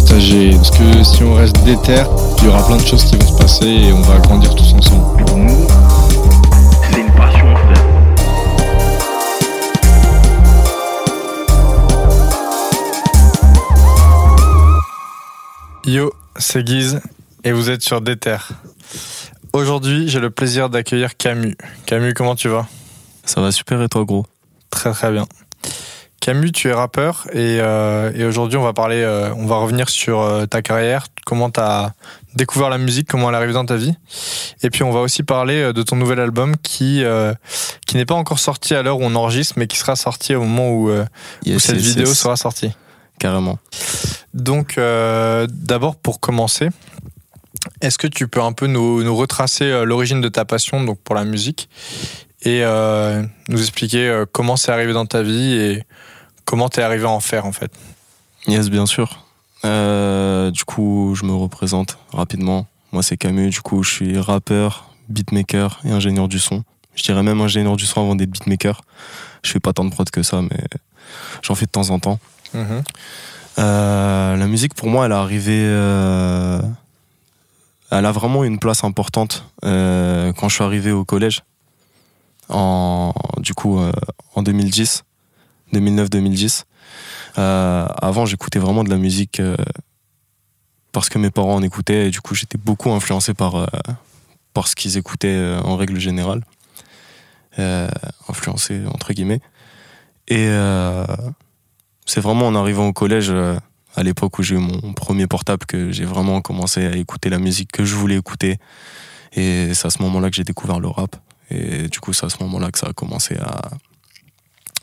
partager. Parce que si on reste déter, il y aura plein de choses qui vont se passer et on va grandir tous ensemble. Pour nous, c'est une passion, frère. Yo, c'est Guise et vous êtes sur Déter. Aujourd'hui, j'ai le plaisir d'accueillir Camus. Camus, comment tu vas? Ça va super et toi gros? Très très bien. Camus, tu es rappeur et, euh, et aujourd'hui on va parler, euh, on va revenir sur euh, ta carrière, comment tu as découvert la musique, comment elle est arrivée dans ta vie. Et puis on va aussi parler de ton nouvel album qui, qui n'est pas encore sorti à l'heure où on enregistre, mais qui sera sorti au moment où, cette yes, vidéo yes. sera sortie. Carrément. Donc, d'abord, pour commencer, est-ce que tu peux un peu nous, nous retracer l'origine de ta passion donc pour la musique et nous expliquer comment c'est arrivé dans ta vie et comment t'es arrivé à en faire en fait? Yes, bien sûr. Euh, du coup, je me représente rapidement. Moi, c'est Camus. Du coup, je suis rappeur, beatmaker et ingénieur du son. Je dirais même ingénieur du son avant d'être beatmaker. Je fais pas tant de prod que ça, mais j'en fais de temps en temps. Euh, la musique, pour moi, elle est arrivée. euh, elle a vraiment une place importante quand je suis arrivé au collège. En, du coup, en 2010, 2009-2010. Euh, avant, j'écoutais vraiment de la musique euh, parce que mes parents en écoutaient et du coup, j'étais beaucoup influencé par, euh, par ce qu'ils écoutaient en règle générale. Influencé, entre guillemets. Et c'est vraiment en arrivant au collège, à l'époque où j'ai eu mon premier portable, que j'ai vraiment commencé à écouter la musique que je voulais écouter. Et c'est à ce moment-là que j'ai découvert le rap. Et du coup, c'est à ce moment-là que ça a commencé à,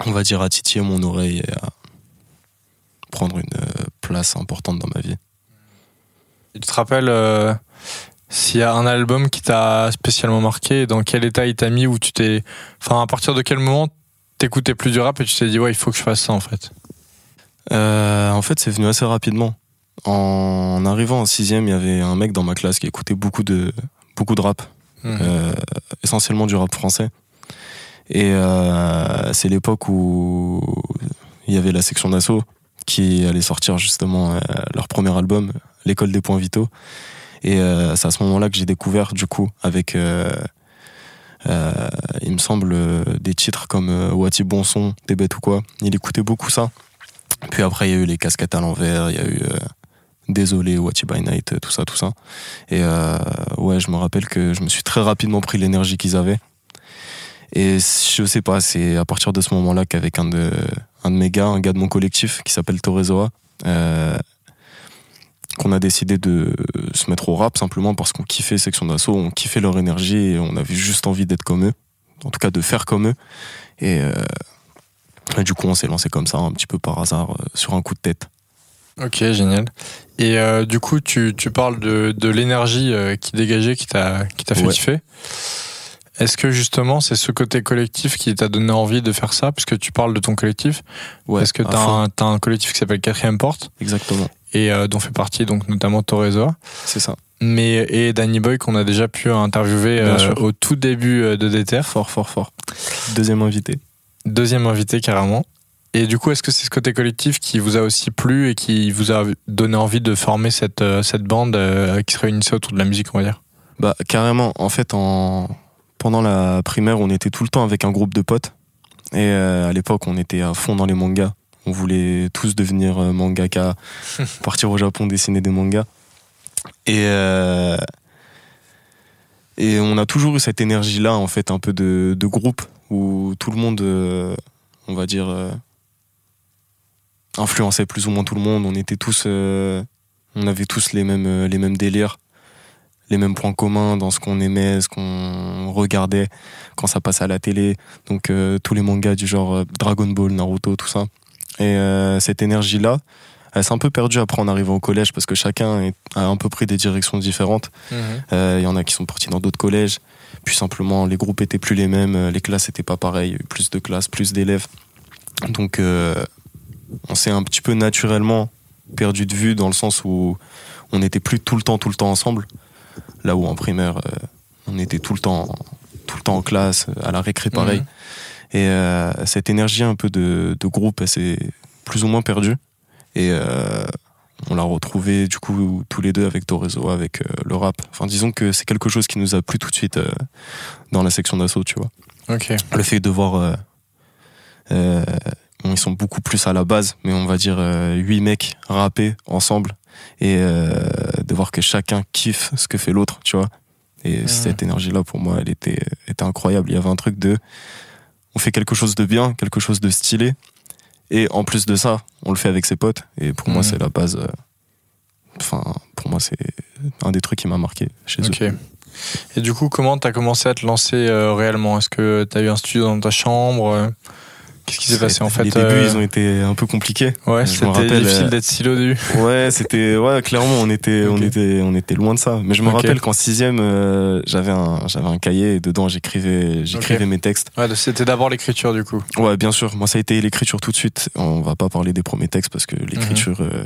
on va dire, à titiller mon oreille et à prendre une euh, place importante dans ma vie. Et tu te rappelles euh, s'il y a un album qui t'a spécialement marqué dans quel état il t'a mis où tu t'es enfin à partir de quel moment t'écoutais plus du rap et tu t'es dit ouais il faut que je fasse ça en fait? Euh, en fait, c'est venu assez rapidement. En arrivant en sixième, il y avait un mec dans ma classe qui écoutait beaucoup de, beaucoup de rap, euh, essentiellement du rap français. Et euh, c'est l'époque où il y avait la section d'assaut qui allait sortir justement euh, leur premier album, L'école des points vitaux. Et euh, c'est à ce moment-là que j'ai découvert, du coup, avec, il me semble, des titres comme Wati Bon Son, Des bêtes ou quoi. Il écoutait beaucoup ça. Puis après, il y a eu les casquettes à l'envers, il y a eu Désolé, Wati by Night, tout ça, tout ça. Et ouais, je me rappelle que je me suis très rapidement pris l'énergie qu'ils avaient. Et je sais pas, c'est à partir de ce moment-là qu'avec un de, un de mes gars, un gars de mon collectif qui s'appelle Torezoa, euh, qu'on a décidé de se mettre au rap simplement parce qu'on kiffait Section d'Assaut, on kiffait leur énergie et on avait juste envie d'être comme eux, en tout cas de faire comme eux. Et, euh, et du coup, on s'est lancé comme ça, un petit peu par hasard, euh, sur un coup de tête. ok génial et euh, du coup tu, tu parles de, de l'énergie qui dégageait qui t'a qui t'a fait Ouais. kiffer est-ce que justement c'est ce côté collectif qui t'a donné envie de faire ça puisque tu parles de ton collectif? Ouais, parce que t'as un, collectif qui s'appelle Quatrième Porte? Exactement, et euh, dont fait partie donc notamment Torezoa c'est ça. mais et Danny Boy qu'on a déjà pu interviewer euh, au tout début euh, de Déter. Fort, fort, fort. Deuxième invité. deuxième invité carrément. Et du coup est-ce que c'est ce côté collectif qui vous a aussi plu et qui vous a donné envie de former cette cette bande qui se réunissait autour de la musique on va dire? Bah, carrément. En fait, en... pendant la primaire, on était tout le temps avec un groupe de potes. Et euh, à l'époque, on était à fond dans les mangas. On voulait tous devenir euh, mangaka, partir au Japon dessiner des mangas. Et, euh, et on a toujours eu cette énergie-là, en fait, un peu de, de groupe, où tout le monde, euh, on va dire, influençait plus ou moins tout le monde. On était tous, on avait tous les mêmes, les mêmes délires les mêmes points communs dans ce qu'on aimait, ce qu'on regardait quand ça passait à la télé. Donc euh, tous les mangas du genre euh, Dragon Ball, Naruto, tout ça. Et euh, cette énergie-là, Elle s'est un peu perdue après en arrivant au collège parce que chacun a un peu pris des directions différentes. Euh, Il y en a qui sont partis dans d'autres collèges. Puis simplement, les groupes étaient plus les mêmes, les classes étaient pas pareilles, il y a eu plus de classes, plus d'élèves. Donc, on s'est un petit peu naturellement perdu de vue dans le sens où on n'était plus tout le temps, tout le temps ensemble. Là où en primaire, euh, on était tout le temps, tout le temps en classe, à la récré pareil. Mhm. Et euh, cette énergie un peu de, de groupe, elle s'est plus ou moins perdue. Et euh, on l'a retrouvé du coup tous les deux avec Torezo, avec euh, le rap. Enfin, disons que c'est quelque chose qui nous a plu tout de suite dans la section d'assaut, tu vois. Le fait de voir. bon, ils sont beaucoup plus à la base, mais on va dire euh, huit mecs rapper ensemble et euh, de voir que chacun kiffe ce que fait l'autre, tu vois. Et cette énergie-là, pour moi, elle était, était incroyable. Il y avait un truc de. On fait quelque chose de bien, quelque chose de stylé. Et en plus de ça, on le fait avec ses potes. Et pour moi, c'est la base. euh, Enfin, pour moi, c'est un des trucs qui m'a marqué chez eux. Ok. Et du coup, comment t'as commencé à te lancer euh, réellement? Est-ce que t'as eu un studio dans ta chambre? Qu'est-ce qui s'est passé en fait Les débuts, euh, ils ont été un peu compliqués. Ouais, c'était difficile euh, d'être silo début. Ouais, c'était ouais, clairement on était on était on était loin de ça. Mais je me rappelle qu'en sixième, euh, j'avais un j'avais un cahier et dedans j'écrivais j'écrivais mes textes. Ouais, c'était d'abord l'écriture du coup. Ouais, bien sûr. Moi, ça a été l'écriture tout de suite. On va pas parler des premiers textes parce que l'écriture, Mhm. euh,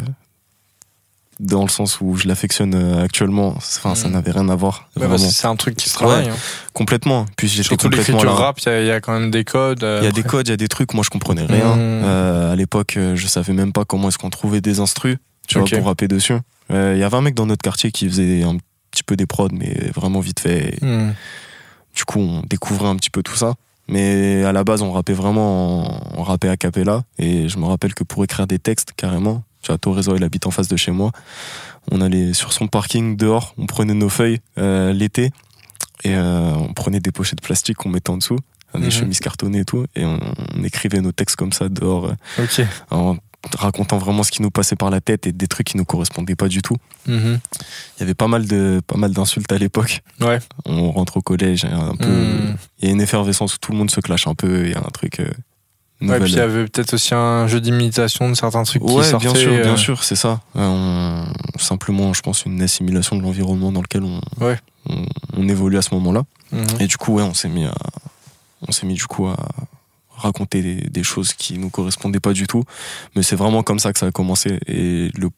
dans le sens où je l'affectionne euh, actuellement, enfin, ça Mhm. n'avait rien à voir. Ouais, bah, c'est un truc qui se travaille. hein. complètement. Puis j'étais complètement là. rap, il y a- il y, a quand même des codes. euh, Il y a des codes, il y a des trucs, moi je comprenais rien. Euh, à l'époque, je savais même pas comment est-ce qu'on trouvait des instrus, tu vois, pour rapper dessus. Euh, Il y avait un mec dans notre quartier qui faisait un petit peu des prods, mais vraiment vite fait. Hmm. Du coup, on découvrait un petit peu tout ça. Mais à la base, on rappait vraiment, en- on rappait a cappella. Et je me rappelle que pour écrire des textes, carrément, tu vois, Torezo, il habite en face de chez moi. On allait sur son parking dehors, on prenait nos feuilles euh, l'été et euh, on prenait des pochettes de plastique qu'on mettait en dessous, des Mhm. chemises cartonnées et tout, et on, on écrivait nos textes comme ça dehors, euh, Ok. en racontant vraiment ce qui nous passait par la tête et des trucs qui nous correspondaient pas du tout. Mhm. Il y avait pas mal de pas mal d'insultes à l'époque. Ouais. On rentre au collège, il y a un peu, Hmm. il y a une effervescence où tout le monde se clash un peu, il y a un truc. euh, Ouais, puis il y avait peut-être aussi un jeu d'imitation de certains trucs qui Ouais, sortaient. bien sûr, euh, bien sûr, c'est ça. Euh, on- simplement, je pense, une assimilation de l'environnement dans lequel on, Ouais. on, on évolue à ce moment-là. mhm. Et du coup, ouais, on s'est mis à, on s'est mis du coup à raconter des, des choses qui nous correspondaient pas du tout. Mais c'est vraiment comme ça que ça a commencé. Et le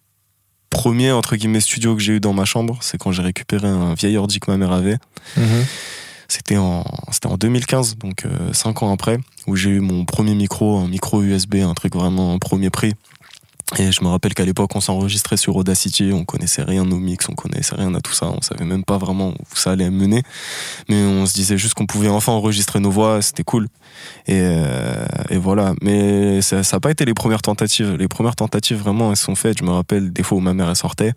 premier, entre guillemets, studio que j'ai eu dans ma chambre, c'est quand j'ai récupéré un vieil ordi que ma mère avait. Mhm. C'était en, c'était en 2015, donc 5 ans après, où j'ai eu mon premier micro, un micro USB, un truc vraiment premier prix. Et je me rappelle qu'à l'époque, on s'enregistrait sur Audacity, on connaissait rien aux mix, on connaissait rien à tout ça, on savait même pas vraiment où ça allait mener. Mais on se disait juste qu'on pouvait enfin enregistrer nos voix, c'était cool. Et, euh, et voilà. Mais ça n'a pas été les premières tentatives. Les premières tentatives, vraiment, elles sont faites. Je me rappelle des fois où ma mère, sortait.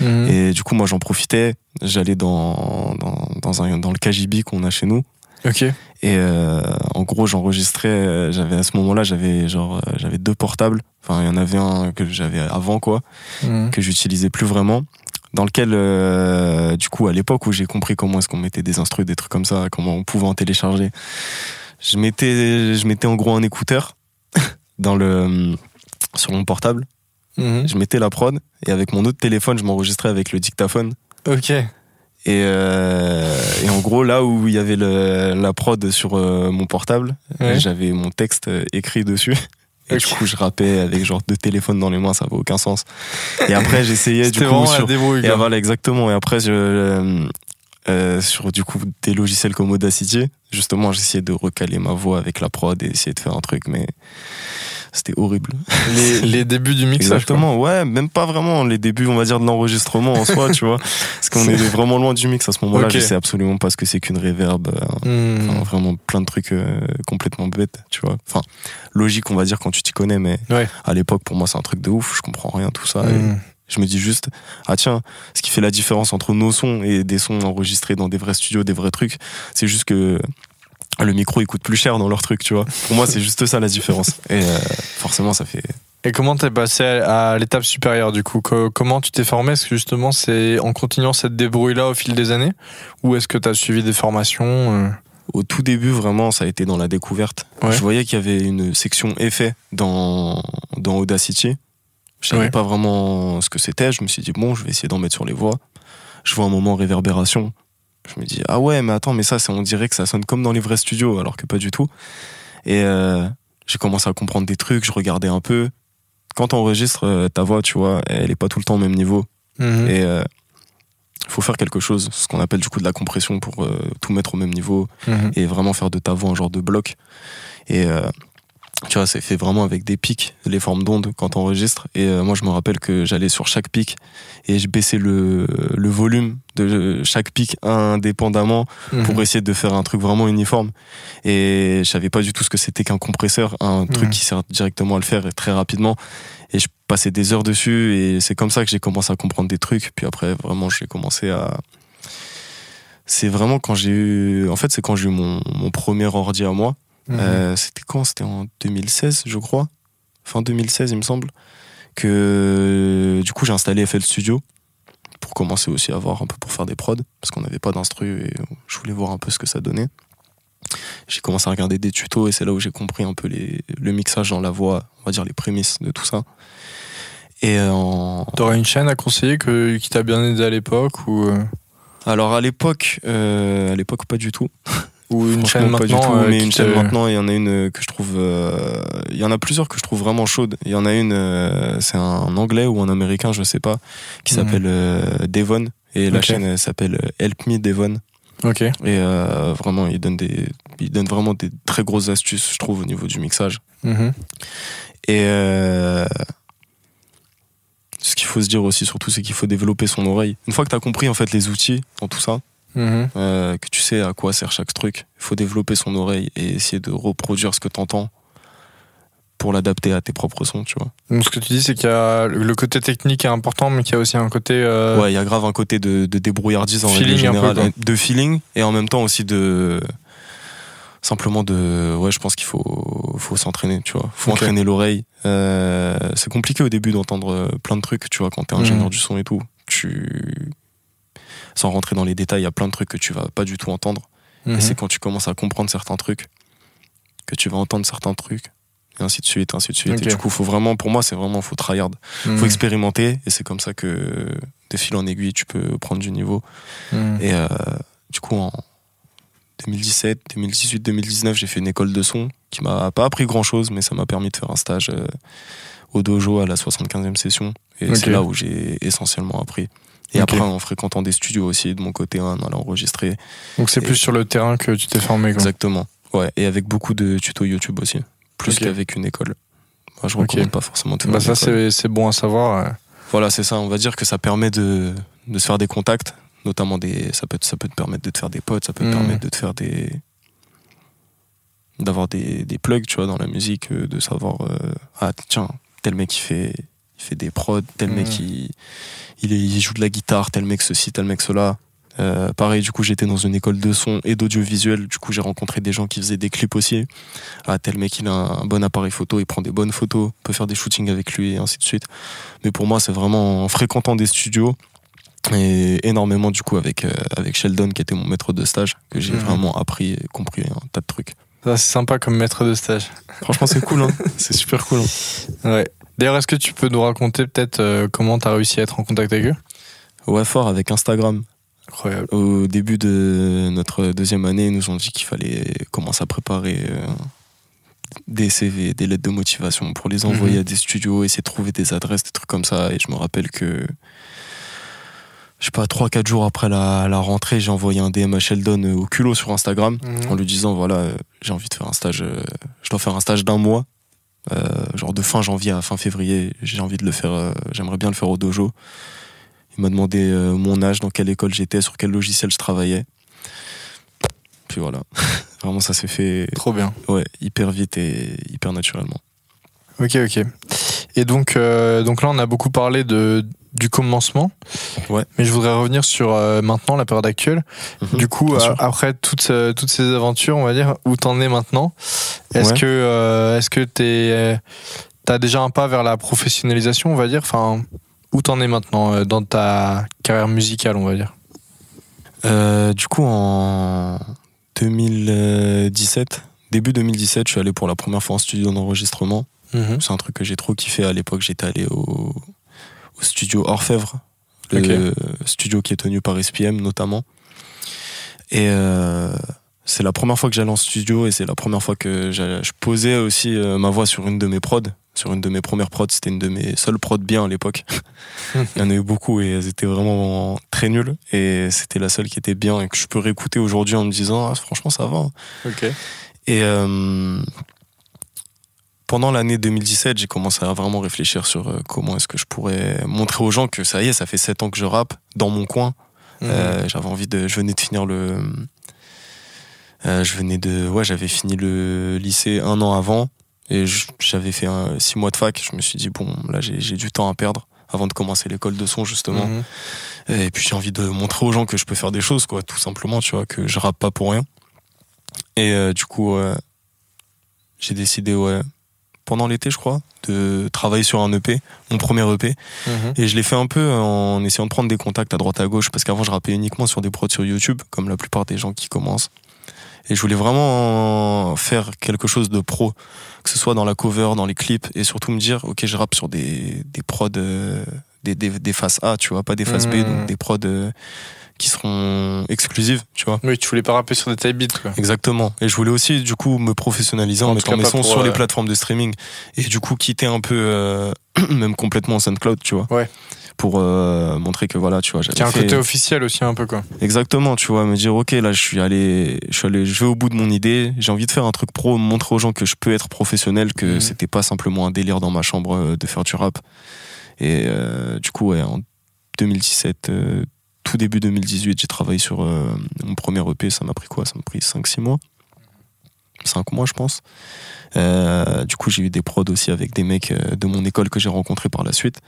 Mhm. Et du coup, moi, j'en profitais. J'allais dans, dans, dans, un, dans le KGB qu'on a chez nous. Ok. Et euh, en gros, j'enregistrais. euh, J'avais à ce moment-là, j'avais genre, euh, j'avais deux portables. Enfin, il y en avait un que j'avais avant, quoi, Mhm. que j'utilisais plus vraiment. Dans lequel, euh, du coup, à l'époque où j'ai compris comment est-ce qu'on mettait des instrus, des trucs comme ça, comment on pouvait en télécharger, je mettais, je mettais en gros un écouteur dans le sur mon portable. Mhm. Je mettais la prod et avec mon autre téléphone, je m'enregistrais avec le dictaphone. Ok. Et, euh, et en gros, là où il y avait le- la prod sur euh, mon portable, Ouais. j'avais mon texte euh, écrit dessus. Et du coup, je rappais avec genre deux téléphones dans les mains, ça avait aucun sens. Et après, j'essayais du coup sur. débrouille. Et voilà, exactement. Et après, je, euh, euh, sur du coup des logiciels comme Audacity, justement, j'essayais de recaler ma voix avec la prod et essayer de faire un truc, mais c'était horrible. les, les débuts du mixage. Exactement, ouais, même pas vraiment les débuts, on va dire, de l'enregistrement en soi, tu vois. Parce qu'on est vraiment loin du mix à ce moment-là. Je sais absolument pas ce que c'est qu'une reverb. euh, enfin, vraiment plein de trucs euh, complètement bêtes, tu vois. Enfin, logique, on va dire, quand tu t'y connais, mais Ouais. à l'époque, pour moi, c'est un truc de ouf. Je comprends rien, tout ça. Et Mhm. je me dis juste, ah tiens, ce qui fait la différence entre nos sons et des sons enregistrés dans des vrais studios, des vrais trucs, c'est juste que le micro il coûte plus cher dans leur truc, tu vois. Pour moi, c'est juste ça la différence. Et euh, forcément, ça fait. Et comment t'es passé à, l'étape supérieure du coup? Co- Comment tu t'es formé? Est-ce que justement c'est en continuant cette débrouille-là au fil des années? Ou est-ce que t'as suivi des formations euh? Au tout début, vraiment, ça a été dans la découverte. Ouais. Je voyais qu'il y avait une section effet dans, dans Audacity. Je savais Ouais. pas vraiment ce que c'était. Je me suis dit, bon, je vais essayer d'en mettre sur les voix. Je vois un moment réverbération. Je me dis, ah ouais, mais attends, mais ça, c'est- on dirait que ça sonne comme dans les vrais studios, alors que pas du tout. Et euh, j'ai commencé à comprendre des trucs, je regardais un peu. Quand t'enregistres euh, ta voix, tu vois, elle est pas tout le temps au même niveau. Mhm. Et il faut faire quelque chose, ce qu'on appelle du coup de la compression pour euh, tout mettre au même niveau Mhm. et vraiment faire de ta voix un genre de bloc. Et euh, tu vois, c'est fait vraiment avec des pics, les formes d'ondes quand on enregistre. Et euh, moi, je me rappelle que j'allais sur chaque pic et je baissais le, le volume de chaque pic indépendamment pour Mhm. essayer de faire un truc vraiment uniforme. Et je savais pas du tout ce que c'était qu'un compresseur, un truc Mhm. qui sert directement à le faire très rapidement. Et je passais des heures dessus et c'est comme ça que j'ai commencé à comprendre des trucs. Puis après, vraiment, j'ai commencé à. C'est vraiment quand j'ai eu. En fait, c'est quand j'ai eu mon, mon premier ordi à moi. Mhm. Euh, c'était quand? C'était en 2016, je crois. Fin 2016, il me semble. Que du coup, j'ai installé FL Studio pour commencer aussi à voir un peu pour faire des prods parce qu'on n'avait pas d'instru et je voulais voir un peu ce que ça donnait. J'ai commencé à regarder des tutos et c'est là où j'ai compris un peu les, le mixage dans la voix, on va dire les prémices de tout ça. Et euh, en... T'aurais une chaîne à conseiller que, qui t'a bien aidé à l'époque ou, euh, alors à l'époque, euh, à l'époque pas du tout. ou une chaîne pas du maintenant tout, euh, mais une chaîne maintenant, il y en a une euh, que je trouve. euh, Il y en a plusieurs que je trouve vraiment chaudes. Il y en a une, euh, c'est un anglais ou un américain, je sais pas, qui Mhm. s'appelle Devon. Et la chaîne elle s'appelle Help Me Devon. Ok. Et vraiment, il donne, des, il donne vraiment des très grosses astuces, je trouve, au niveau du mixage. Mhm. Et ce qu'il faut se dire aussi, surtout, c'est qu'il faut développer son oreille. Une fois que tu as compris en fait les outils dans tout ça, Mhm. euh, que tu sais à quoi sert chaque truc. Il faut développer son oreille et essayer de reproduire ce que tu entends pour l'adapter à tes propres sons, tu vois. Donc ce que tu dis, c'est qu'il y a le côté technique est important, mais qu'il y a aussi un côté. euh, Ouais, il y a grave un côté de, de débrouillardise en Feeling règle un peu, de feeling et en même temps aussi de simplement de ouais, je pense qu'il faut faut s'entraîner, tu vois. Faut Ok. entraîner l'oreille. Euh, c'est compliqué au début d'entendre plein de trucs, tu vois, quand t'es ingénieur Mhm. du son et tout. Tu sans rentrer dans les détails, il y a plein de trucs que tu vas pas du tout entendre. mhm. Et c'est quand tu commences à comprendre certains trucs que tu vas entendre certains trucs, et ainsi de suite, ainsi de suite. Et du coup, faut vraiment, pour moi, c'est vraiment, faut tryhard. Mhm. Faut expérimenter, et c'est comme ça que, de fil en aiguille, tu peux prendre du niveau. Mhm. Et euh, du coup, en 2017, 2018, 2019, j'ai fait une école de son qui m'a pas appris grand chose, mais ça m'a permis de faire un stage euh, au dojo à la 75e session. Et c'est là où j'ai essentiellement appris. Et après, en fréquentant des studios aussi, de mon côté, en allant enregistrer. Donc c'est Et- plus sur le terrain que tu t'es formé. Quoi. Exactement. Ouais, et avec beaucoup de tutos YouTube aussi. Plus qu'avec une école. Moi, je Ok. recommande pas forcément de faire Bah ça c'est bon à savoir. Voilà, c'est ça. On va dire que ça permet de, de se faire des contacts, notamment des. Ça peut, ça peut te permettre de te faire des potes, ça peut te Mhm. permettre de te faire des. d'avoir des, des plugs, tu vois, dans la musique, euh, de savoir. euh, ah, tiens, tel mec il fait, il fait des prods, tel mec Mhm. il, il, est- il joue de la guitare, tel mec ceci, tel mec cela. Euh, pareil, du coup, j'étais dans une école de son et d'audiovisuel. Du coup, j'ai rencontré des gens qui faisaient des clips aussi. Ah, tel mec, il a un bon appareil photo, il prend des bonnes photos, peut faire des shootings avec lui et ainsi de suite. Mais pour moi, c'est vraiment en fréquentant des studios et énormément, du coup, avec, euh, avec Sheldon, qui était mon maître de stage, que j'ai Mhm. vraiment appris et compris un tas de trucs. C'est sympa comme maître de stage. Franchement, c'est cool, hein. c'est super cool. hein. Ouais. D'ailleurs, est-ce que tu peux nous raconter peut-être euh, comment t'as réussi à être en contact avec eux? Ouais, fort avec Instagram. Incroyable. Au début de notre deuxième année, ils nous ont dit qu'il fallait commencer à préparer euh, des CV, des lettres de motivation pour les envoyer Mhm. à des studios, essayer de trouver des adresses, des trucs comme ça. Et je me rappelle que, je sais pas, 3-4 jours après la, la rentrée, j'ai envoyé un DM à Sheldon euh, au culot sur Instagram en lui disant voilà, j'ai envie de faire un stage, je dois faire un stage d'un mois. Euh, genre de fin janvier à fin février, j'ai envie de le faire, euh, j'aimerais bien le faire au dojo. Il m'a demandé euh, mon âge, dans quelle école j'étais, sur quel logiciel je travaillais. Puis voilà. Vraiment, ça s'est fait Trop bien. ouais, hyper vite et hyper naturellement. Ok, ok. Et donc, euh, donc là, on a beaucoup parlé de, du commencement. Ouais. Mais je voudrais revenir sur euh, maintenant, la période actuelle. Mhm, Du coup, euh, après toutes, euh, toutes ces aventures, on va dire, où t'en es maintenant, est-ce Ouais. que est-ce que t'es, t'as déjà un pas vers la professionnalisation, on va dire? Enfin, où t'en es maintenant dans ta carrière musicale, on va dire? Du coup, en 2017, début 2017, je suis allé pour la première fois en studio d'enregistrement. Mhm. C'est un truc que j'ai trop kiffé à l'époque. J'étais allé au, au studio Orfèvre, le studio qui est tenu par SPM notamment. Et euh, c'est la première fois que j'allais en studio et c'est la première fois que je posais aussi euh, ma voix sur une de mes prods. Sur une de mes premières prods, c'était une de mes seules prods bien à l'époque. Il y en a eu beaucoup et elles étaient vraiment très nulles. Et c'était la seule qui était bien et que je peux réécouter aujourd'hui en me disant, ah, franchement, ça va. hein. Ok. Et euh, pendant l'année 2017, j'ai commencé à vraiment réfléchir sur euh, comment est-ce que je pourrais montrer aux gens que ça y est, ça fait 7 ans que je rappe dans mon coin. Mhm. Euh, j'avais envie de. Je venais de finir le. euh, je venais de. Ouais, j'avais fini le lycée un an avant et j'avais fait un, six mois de fac. Je me suis dit, bon, là, j'ai du temps à perdre avant de commencer l'école de son, justement. Mhm. Et puis j'ai envie de montrer aux gens que je peux faire des choses, quoi, tout simplement, tu vois, que je rappe pas pour rien. Et euh, du coup, j'ai décidé, ouais, pendant l'été, je crois, de travailler sur un EP, mon premier EP. Mhm. Et je l'ai fait un peu en essayant de prendre des contacts à droite à gauche, parce qu'avant, je rappais uniquement sur des prods sur YouTube, comme la plupart des gens qui commencent. Et je voulais vraiment faire quelque chose de pro, que ce soit dans la cover, dans les clips, et surtout me dire, ok, je rappe sur des, des prods, euh, des, des, des faces A, tu vois, pas des faces B, Mhm. donc des prods euh, qui seront exclusives, tu vois. Oui, tu voulais pas rapper sur des type beats, quoi. Exactement. Et je voulais aussi, du coup, me professionnaliser en, En mettant mes sons sur les euh, plateformes de streaming. Et du coup, quitter un peu, euh, même complètement SoundCloud, tu vois. Ouais. Pour euh, montrer que voilà, tu vois, j'avais un fait... côté officiel aussi, un peu, quoi. Exactement, tu vois, me dire, ok, là, je suis allé, je suis allé, je vais au bout de mon idée, j'ai envie de faire un truc pro, montrer aux gens que je peux être professionnel, que Mhm. c'était pas simplement un délire dans ma chambre de faire du rap. Et du coup, ouais, en 2017, euh, tout début 2018, j'ai travaillé sur euh, mon premier EP, ça m'a pris quoi? Ça m'a pris 5-6 mois 5 mois, je pense. Euh, du coup, j'ai eu des prods aussi avec des mecs euh, de mon école que j'ai rencontrés par la suite.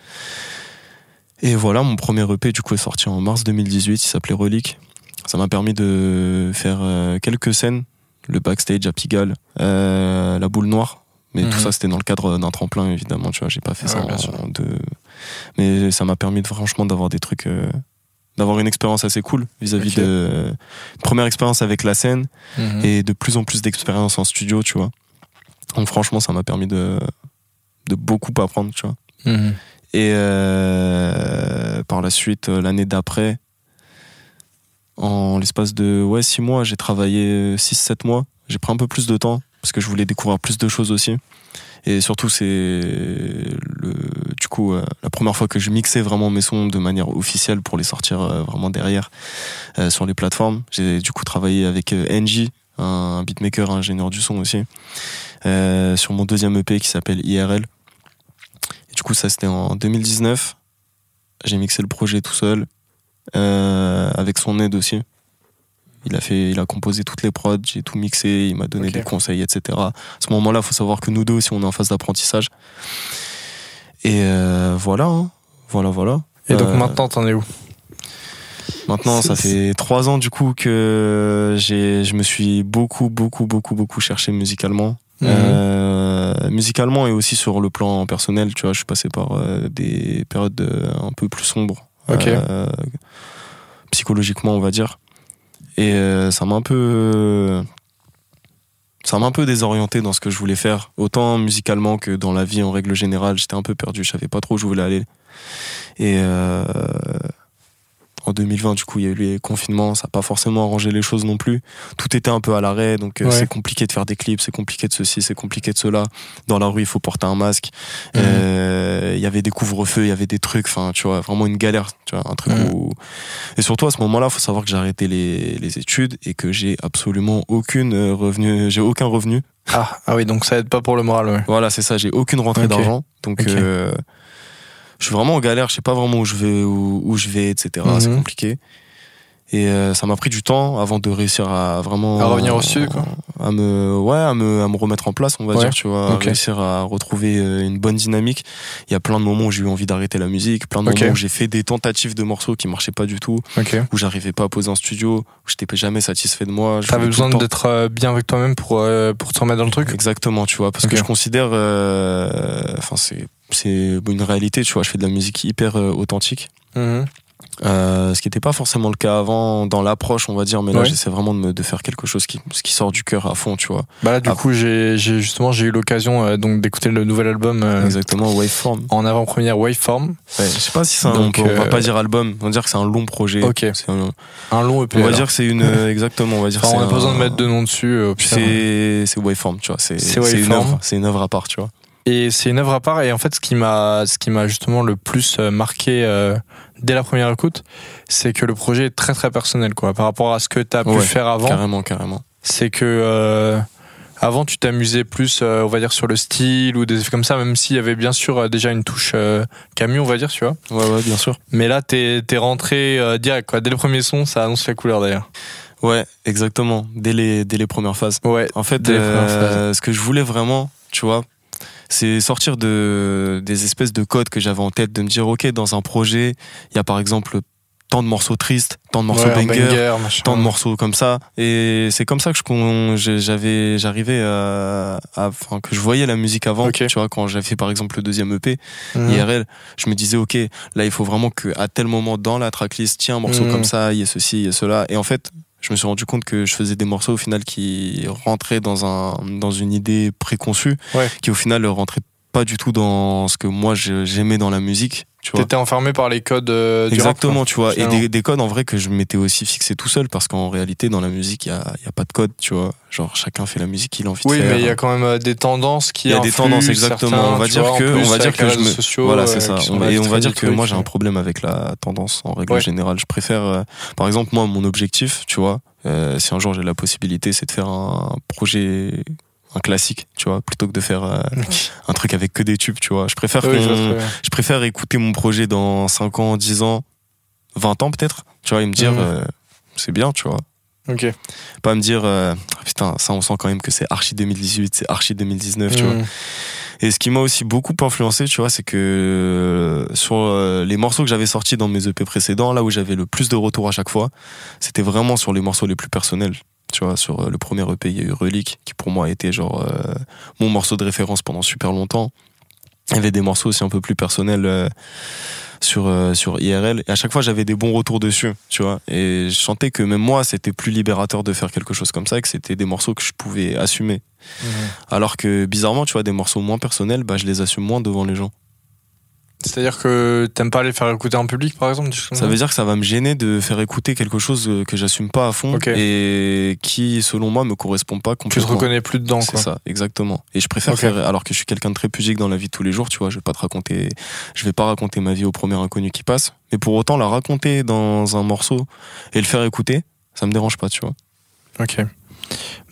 Et voilà, mon premier EP, du coup, est sorti en mars 2018. Il s'appelait Relique. Ça m'a permis de faire quelques scènes. Le backstage à Pigalle, euh, la boule noire. Mais Mhm. tout ça, c'était dans le cadre d'un tremplin, évidemment. Tu vois, j'ai pas fait Ouais, ça en-. Mais ça m'a permis de, franchement d'avoir des trucs. Euh, d'avoir une expérience assez cool vis-à-vis de. Une première expérience avec la scène Mhm. et de plus en plus d'expérience en studio, tu vois. Donc franchement, ça m'a permis de, de beaucoup apprendre, tu vois. Mhm. Et euh, par la suite, euh, l'année d'après, en l'espace de ouais, 6 mois, j'ai travaillé 6-7 mois. J'ai pris un peu plus de temps parce que je voulais découvrir plus de choses aussi. Et surtout, c'est le, coup euh, la première fois que je mixais vraiment mes sons de manière officielle pour les sortir euh, vraiment derrière euh, sur les plateformes. J'ai du coup travaillé avec NJ, un beatmaker, un ingénieur du son aussi, sur mon deuxième EP qui s'appelle IRL. Et du coup, ça c'était en 2019. J'ai mixé le projet tout seul, euh, avec son aide aussi. Il a fait, il a composé toutes les prods, j'ai tout mixé, il m'a donné des conseils, etc. À ce moment-là, il faut savoir que nous deux aussi, on est en phase d'apprentissage. Et euh, voilà, hein. voilà, voilà. Et donc Euh, maintenant, t'en es où? Maintenant, ça fait trois ans du coup que j'ai, je me suis beaucoup, beaucoup, beaucoup, beaucoup cherché musicalement. Mhm. Euh, musicalement et aussi sur le plan personnel, tu vois, je suis passé par euh, des périodes euh, un peu plus sombres, Ok. euh, psychologiquement, on va dire. Et euh, ça m'a un peu, euh, ça m'a un peu désorienté dans ce que je voulais faire, autant musicalement que dans la vie en règle générale. J'étais un peu perdu, je savais pas trop où je voulais aller. Et euh, en 2020, du coup, il y a eu les confinements, ça n'a pas forcément arrangé les choses non plus. Tout était un peu à l'arrêt, donc euh, Ouais. c'est compliqué de faire des clips, c'est compliqué de ceci, c'est compliqué de cela. Dans la rue, il faut porter un masque. Mhm. Euh, Il y avait des couvre-feux, il y avait des trucs, enfin, tu vois, vraiment une galère, tu vois, un truc où. Et surtout à ce moment-là, il faut savoir que j'ai arrêté les, les études et que j'ai absolument aucune euh, revenu, j'ai aucun revenu. Ah, ah oui, donc ça aide pas pour le moral, ouais. Voilà, c'est ça, j'ai aucune rentrée d'argent, donc. Euh, je suis vraiment en galère, je sais pas vraiment où je vais, où, où je vais, etc. Mhm. C'est compliqué. Et euh, ça m'a pris du temps avant de réussir à vraiment À revenir au sud, quoi. à me ouais à me à me remettre en place on va Ouais. dire tu vois Ok. à réussir à retrouver euh, une bonne dynamique il y a plein de moments où j'ai eu envie d'arrêter la musique plein de Ok. moments où j'ai fait des tentatives de morceaux qui marchaient pas du tout Ok. où j'arrivais pas à poser en studio où j'étais jamais satisfait de moi T'avais besoin d'être euh, bien avec toi-même pour, euh, pour te remettre dans le truc? Exactement tu vois parce que je considère euh, enfin c'est c'est une réalité tu vois je fais de la musique hyper euh, authentique Mhm. Euh, ce qui n'était pas forcément le cas avant dans l'approche, on va dire, mais là Ouais. j'essaie vraiment de, me, de faire quelque chose qui, qui sort du cœur à fond, tu vois. Bah là, du Ah. coup, j'ai justement j'ai eu l'occasion euh, donc d'écouter le nouvel album euh, Exactement, Waveform. en avant-première Waveform, Ouais, je sais pas si c'est un. Donc, on va pas dire album, on va dire que c'est un long projet. Ok. C'est un- un long EP. on va alors. dire que c'est une. exactement, on va dire Enfin, on n'a pas besoin de mettre de nom dessus. C'est c'est Waveform, tu vois. C'est une œuvre, c'est une œuvre à part, tu vois. Et c'est une œuvre à part. Et en fait, ce qui m'a, ce qui m'a justement le plus euh, marqué euh, dès la première écoute, c'est que le projet est très très personnel, quoi, par rapport à ce que tu as pu faire avant. Carrément, carrément. C'est que euh, avant, tu t'amusais plus, euh, on va dire, sur le style ou des effets comme ça, même s'il y avait bien sûr déjà une touche Camus, on va dire, tu vois. Ouais, ouais, bien sûr. Mais là, t'es es rentré direct, quoi. Dès le premier son, ça annonce la couleur d'ailleurs. Ouais, exactement. Dès les, dès les premières phases. Ouais. En fait, Dès les premières ce que je voulais vraiment, tu vois, c'est sortir de, des espèces de codes que j'avais en tête, de me dire, ok, dans un projet, il y a par exemple tant de morceaux tristes, tant de morceaux Ouais, banger, tant de morceaux comme ça et c'est comme ça que je j'avais j'arrivais à, à- enfin que je voyais la musique avant tu vois quand j'avais fait par exemple le deuxième EP Mhm. IRL je me disais ok là il faut vraiment que à tel moment dans la tracklist tiens un morceau Mhm. comme ça il y a ceci il y a cela et en fait je me suis rendu compte que je faisais des morceaux au final qui rentraient dans un dans une idée préconçue Ouais. qui au final rentraient pas du tout dans ce que moi j'aimais dans la musique tu T'étais enfermé par les codes euh, du Exactement, tu vois. Et des, des codes en vrai que je m'étais aussi fixé tout seul parce qu'en réalité, dans la musique, il n'y a, y a pas de code, tu vois. Genre, chacun fait la musique qu'il a envie Oui, de faire. mais il y a quand même euh, des tendances qui Il y a des tendances, exactement. certains, on va dire vois, que, plus on va dire que je me, sociaux, voilà, euh, c'est ça. et on va dire que trucs. moi, j'ai un problème avec la tendance en règle Ouais. générale. Je préfère, euh, par exemple, moi, mon objectif, tu vois, euh, si un jour j'ai la possibilité, c'est de faire un projet, un classique, tu vois, plutôt que de faire euh, un truc avec que des tubes, tu vois. Je préfère Oui, je préfère écouter mon projet dans 5 ans, 10 ans, 20 ans peut-être, tu vois, et me dire, Mhm. euh, c'est bien, tu vois. Ok. Pas me dire, euh, Ah, putain, ça on sent quand même que c'est archi 2018, c'est archi 2019, tu vois. Mhm. Et ce qui m'a aussi beaucoup influencé, tu vois, c'est que sur les morceaux que j'avais sortis dans mes EP précédents, là où j'avais le plus de retours à chaque fois, c'était vraiment sur les morceaux les plus personnels. Tu vois, sur euh, le premier EP, il y a eu Relique, qui pour moi a été genre euh, mon morceau de référence pendant super longtemps. Il y avait des morceaux aussi un peu plus personnels euh, sur, euh, sur IRL. Et à chaque fois, j'avais des bons retours dessus, tu vois. Et je sentais que même moi, c'était plus libérateur de faire quelque chose comme ça, et que c'était des morceaux que je pouvais assumer. Alors que bizarrement, tu vois, des morceaux moins personnels, bah, je les assume moins devant les gens. C'est-à-dire que t'aimes pas les faire écouter en public, par exemple Ça veut dire que ça va me gêner de faire écouter quelque chose euh, que j'assume pas à fond et qui, selon moi, me correspond pas Tu te complètement. reconnais plus dedans, C'est quoi. ça, exactement. Et je préfère faire, alors que je suis quelqu'un de très pudique dans la vie de tous les jours, tu vois, je vais pas te raconter, je vais pas raconter ma vie au premier inconnu qui passe, mais pour autant la raconter dans un morceau et le faire écouter, ça me dérange pas, tu vois. Ok.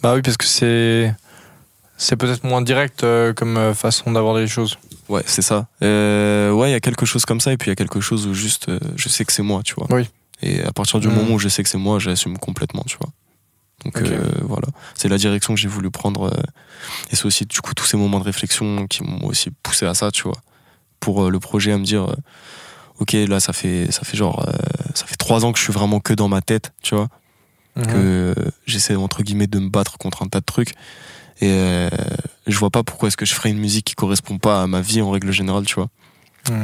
Bah oui, parce que c'est c'est peut-être moins direct euh, comme euh, façon d'aborder les choses. Ouais, c'est ça. Euh, ouais, il y a quelque chose comme ça, et puis il y a quelque chose où juste, euh, je sais que c'est moi, tu vois. Oui. Et à partir du Mm. moment où je sais que c'est moi, j'assume complètement, tu vois. Donc euh, voilà, c'est la direction que j'ai voulu prendre. euh, et c'est aussi du coup tous ces moments de réflexion qui m'ont aussi poussé à ça, tu vois. Pour euh, le projet, à me dire, ok, là ça fait ça fait genre ça fait trois ans que je suis vraiment que dans ma tête, tu vois Mhm. que j'essaie entre guillemets de me battre contre un tas de trucs et euh, je vois pas pourquoi est-ce que je ferais une musique qui correspond pas à ma vie en règle générale tu vois.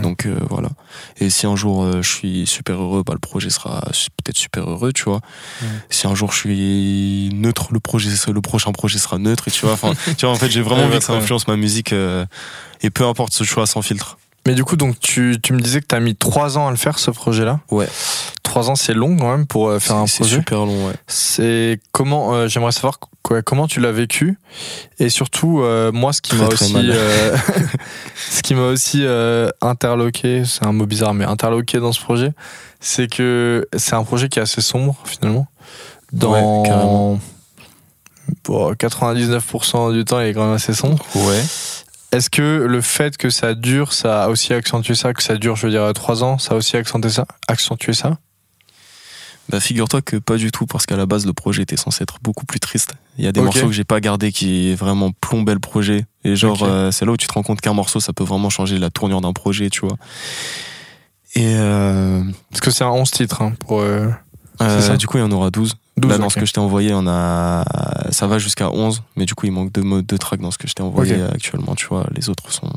Donc euh, voilà. Et si un jour euh, je suis super heureux bah le projet sera peut-être super heureux tu vois. Si un jour je suis neutre le projet le prochain projet sera neutre et tu vois. Enfin tu vois en fait j'ai vraiment envie que ça influence ma musique euh, et peu importe ce choix sans filtre Mais du coup, donc tu, tu me disais que t'as mis trois ans à le faire ce projet-là. Ouais. Trois ans, c'est long quand même pour euh, faire un c'est c'est projet. super long ouais C'est comment euh, J'aimerais savoir quoi, comment tu l'as vécu et surtout euh, moi ce qui m'a aussi euh, ce qui m'a aussi euh, interloqué, c'est un mot bizarre mais interloqué dans ce projet, c'est que c'est un projet qui est assez sombre finalement. Dans Ouais, carrément. Bon, 99% du temps, il est quand même assez sombre. ouais Est-ce que le fait que ça dure, ça a aussi accentué ça, que ça dure, je veux dire, trois ans, ça a aussi accentué ça, accentué ça? Bah figure-toi que pas du tout parce qu'à la base le projet était censé être beaucoup plus triste. Il y a des morceaux que j'ai pas gardés qui vraiment plombaient le projet et genre euh, c'est là où tu te rends compte qu'un morceau ça peut vraiment changer la tournure d'un projet, tu vois. Et euh, Parce que c'est un 11 titres hein, pour euh, euh, ça du coup il y en aura 12. 12. Là dans ce que je t'ai envoyé, on a ça va jusqu'à 11 mais du coup il manque deux modes de tracks dans ce que je t'ai envoyé euh, actuellement, tu vois. Les autres sont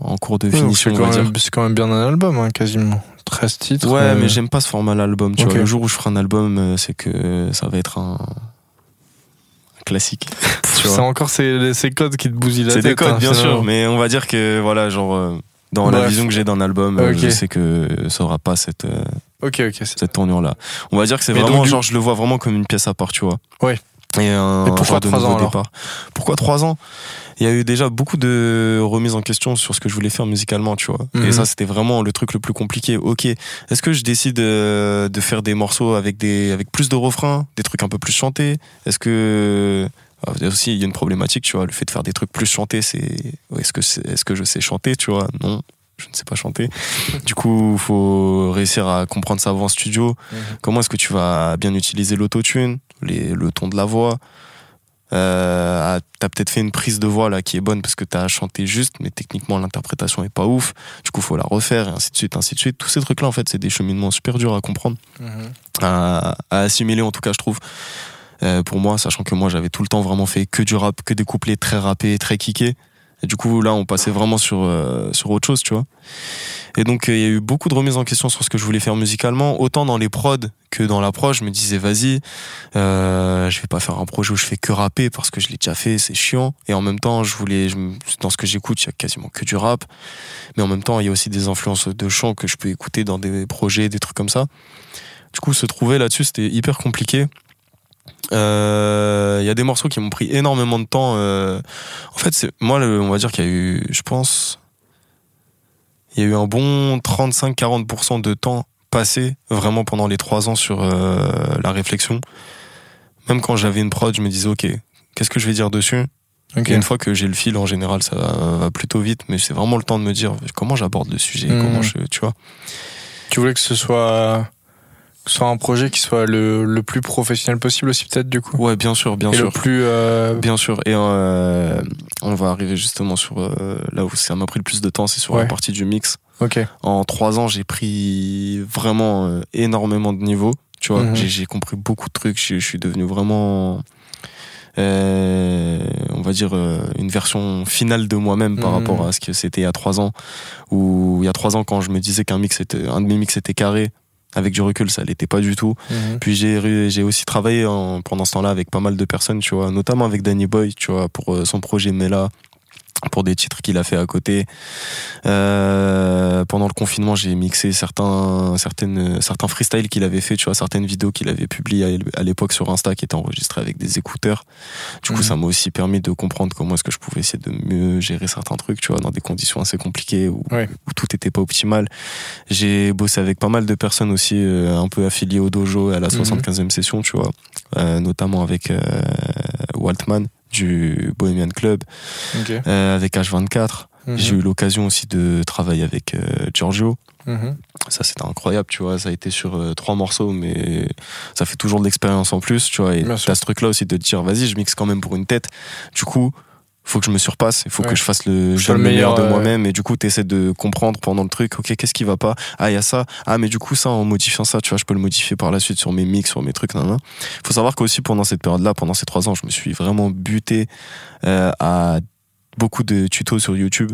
en cours de finition, c'est on va dire. c'est quand même bien un album, hein, quasiment. 13 titres. Ouais, euh, mais j'aime pas ce format l'album. Tu Ok. vois, le jour où je ferai un album, euh, c'est que ça va être un, classique. C'est encore ces, ces codes qui te bousillent la C'est tête. des codes, hein, bien sûr, mais on va dire que voilà, genre dans la vision que j'ai d'un album, euh, Ok. je sais que ça aura pas cette euh, cette tournure là. On va dire que c'est vraiment donc, genre je le vois vraiment comme une pièce à part, tu vois. Ouais. Et un, pourquoi trois ans, alors départ. Pourquoi trois ans? Il y a eu déjà beaucoup de remises en question sur ce que je voulais faire musicalement, tu vois. Mhm. Et ça, c'était vraiment le truc le plus compliqué. Ok, est-ce que je décide euh, de faire des morceaux avec des avec plus de refrains, des trucs un peu plus chantés? Est-ce que aussi il y a une problématique, tu vois, le fait de faire des trucs plus chantés, c'est est-ce que est-ce que je sais chanter, tu vois? Non. Je ne sais pas chanter. Du coup, faut réussir à comprendre sa voix en studio. Mhm. Comment est-ce que tu vas bien utiliser l'autotune, les- le ton de la voix? Euh, ah, T'as peut-être fait une prise de voix là qui est bonne parce que t'as chanté juste, mais techniquement l'interprétation est pas ouf. Du coup, faut la refaire et ainsi de suite, ainsi de suite. Tous ces trucs-là, en fait, c'est des cheminements super durs à comprendre, Mhm. à, à assimiler en tout cas, je trouve. Euh, pour moi, sachant que moi j'avais tout le temps vraiment fait que du rap, que des couplets très rappés, très kickés. Du coup, là, on passait vraiment sur, euh, sur autre chose, tu vois. Et donc, euh, il y a eu beaucoup de remises en question sur ce que je voulais faire musicalement, autant dans les prods que dans l'approche. Je me disais, vas-y, euh, je vais pas faire un projet où je fais que rapper parce que je l'ai déjà fait, c'est chiant. Et en même temps, je voulais, dans ce que j'écoute, il y a quasiment que du rap. Mais en même temps, il y a aussi des influences de chant que je peux écouter dans des projets, des trucs comme ça. Du coup, se trouver là-dessus, c'était hyper compliqué. Euh, Il y a des morceaux qui m'ont pris énormément de temps. euh. En fait, c'est moi, le- on va dire qu'il y a eu, je pense, il y a eu un bon 35-40% de temps passé vraiment pendant les trois ans sur euh, la réflexion. Même quand j'avais une prod, je me disais, ok, qu'est-ce que je vais dire dessus? Et une fois que j'ai le fil, en général, ça va, va plutôt vite. Mais c'est vraiment le temps de me dire comment j'aborde le sujet, Mhm. comment je, tu vois. Tu voulais que ce soit, soit un projet qui soit le, le plus professionnel possible aussi, peut-être, du coup Ouais, bien sûr, bien Et sûr. le plus. euh, Bien sûr, et euh, on va arriver justement sur euh, là où ça m'a pris le plus de temps, c'est sur Ouais. la partie du mix. Ok. En trois ans, j'ai pris vraiment euh, énormément de niveaux. Tu vois, Mhm. j'ai j'ai compris beaucoup de trucs. Je, je suis devenu vraiment, euh, on va dire, euh, une version finale de moi-même par Mhm. rapport à ce que c'était il y a trois ans. Où il y a trois ans, quand je me disais qu'un mix était, un de mes mix était carré, avec du recul, ça l'était pas du tout. Mhm. Puis j'ai aussi travaillé en- pendant ce temps-là avec pas mal de personnes, tu vois, notamment avec Danny Boy, tu vois, pour euh, son projet Mela, pour des titres qu'il a fait à côté. Euh, pendant le confinement, j'ai mixé certains certaines certains freestyles qu'il avait fait, tu vois, certaines vidéos qu'il avait publiées à- l'époque sur Insta qui étaient enregistrées avec des écouteurs. Du coup, Mhm. ça m'a aussi permis de comprendre comment est-ce que je pouvais essayer de mieux gérer certains trucs, tu vois, dans des conditions assez compliquées où, Ouais. où tout était pas optimal. J'ai bossé avec pas mal de personnes aussi euh, un peu affiliées au dojo à la Mhm. 75e session, tu vois, Euh, notamment avec euh, Waltman du Bohemian Club, euh, avec H24. Mhm. J'ai eu l'occasion aussi de travailler avec euh, Giorgio. Mhm. Ça, c'était incroyable, tu vois. Ça a été sur euh, trois morceaux, mais ça fait toujours de l'expérience en plus, tu vois. Et t'as ce truc-là aussi de te dire, vas-y, je mixe quand même pour une tête. Du coup, faut que je me surpasse, il faut Ouais. que je fasse le, Je le le meilleur, meilleur, de moi-même. Et du coup, t'essaies de comprendre pendant le truc, ok, qu'est-ce qui va pas? Ah, il y a ça. Ah, mais du coup, ça, en modifiant ça, tu vois, je peux le modifier par la suite sur mes mix, sur mes trucs, nan, nan. Faut savoir qu'aussi, pendant cette période-là, pendant ces trois ans, je me suis vraiment buté euh, à beaucoup de tutos sur YouTube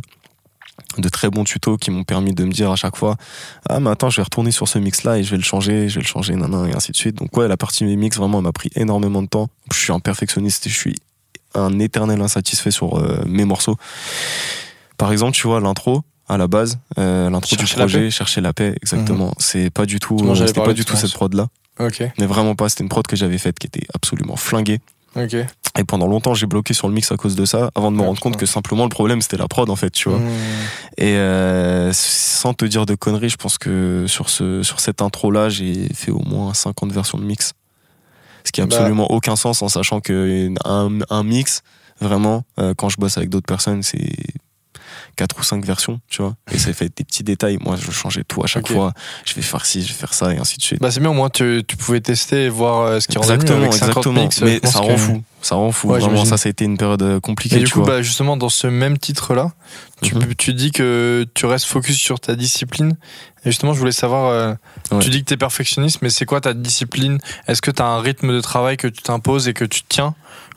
de très bons tutos qui m'ont permis de me dire à chaque fois ah mais attends je vais retourner sur ce mix là et je vais le changer je vais le changer nan, nan, et ainsi de suite donc ouais la partie mix vraiment elle m'a pris énormément de temps je suis un perfectionniste et je suis un éternel insatisfait sur euh, mes morceaux par exemple tu vois l'intro à la base euh, l'intro du la projet paix. chercher la paix exactement c'est pas du tout euh, c'était pas du tout cette prod là Ok. mais vraiment pas c'était une prod que j'avais faite qui était absolument flinguée Ok. et pendant longtemps j'ai bloqué sur le mix à cause de ça avant de me Ah, rendre compte que simplement le problème c'était la prod en fait tu vois Mhm. et euh, sans te dire de conneries, je pense que sur, ce, sur cette intro-là, j'ai fait au moins 50 versions de mix. Ce qui a Bah. absolument aucun sens en sachant que un, un mix, vraiment, euh, quand je bosse avec d'autres personnes, c'est quatre ou cinq versions, tu vois. Et ça fait des petits détails. Moi, je changeais tout à chaque fois. Je vais faire ci, je vais faire ça, et ainsi de suite. Bah, c'est bien, au moins, tu, tu pouvais tester et voir euh, ce qui revenait exactement, avec 50 exactement. mix, Mais ça que- rend fou. Ça rend fou. Ouais, vraiment, ça, ça a été une période euh, compliquée, Et du tu coup, vois. bah, justement, dans ce même titre-là, tu, Mhm. tu dis que tu restes focus sur ta discipline. Et justement, je voulais savoir, euh, Ouais. tu dis que tu es perfectionniste, mais c'est quoi ta discipline? Est-ce que tu as un rythme de travail que tu t'imposes et que tu tiens?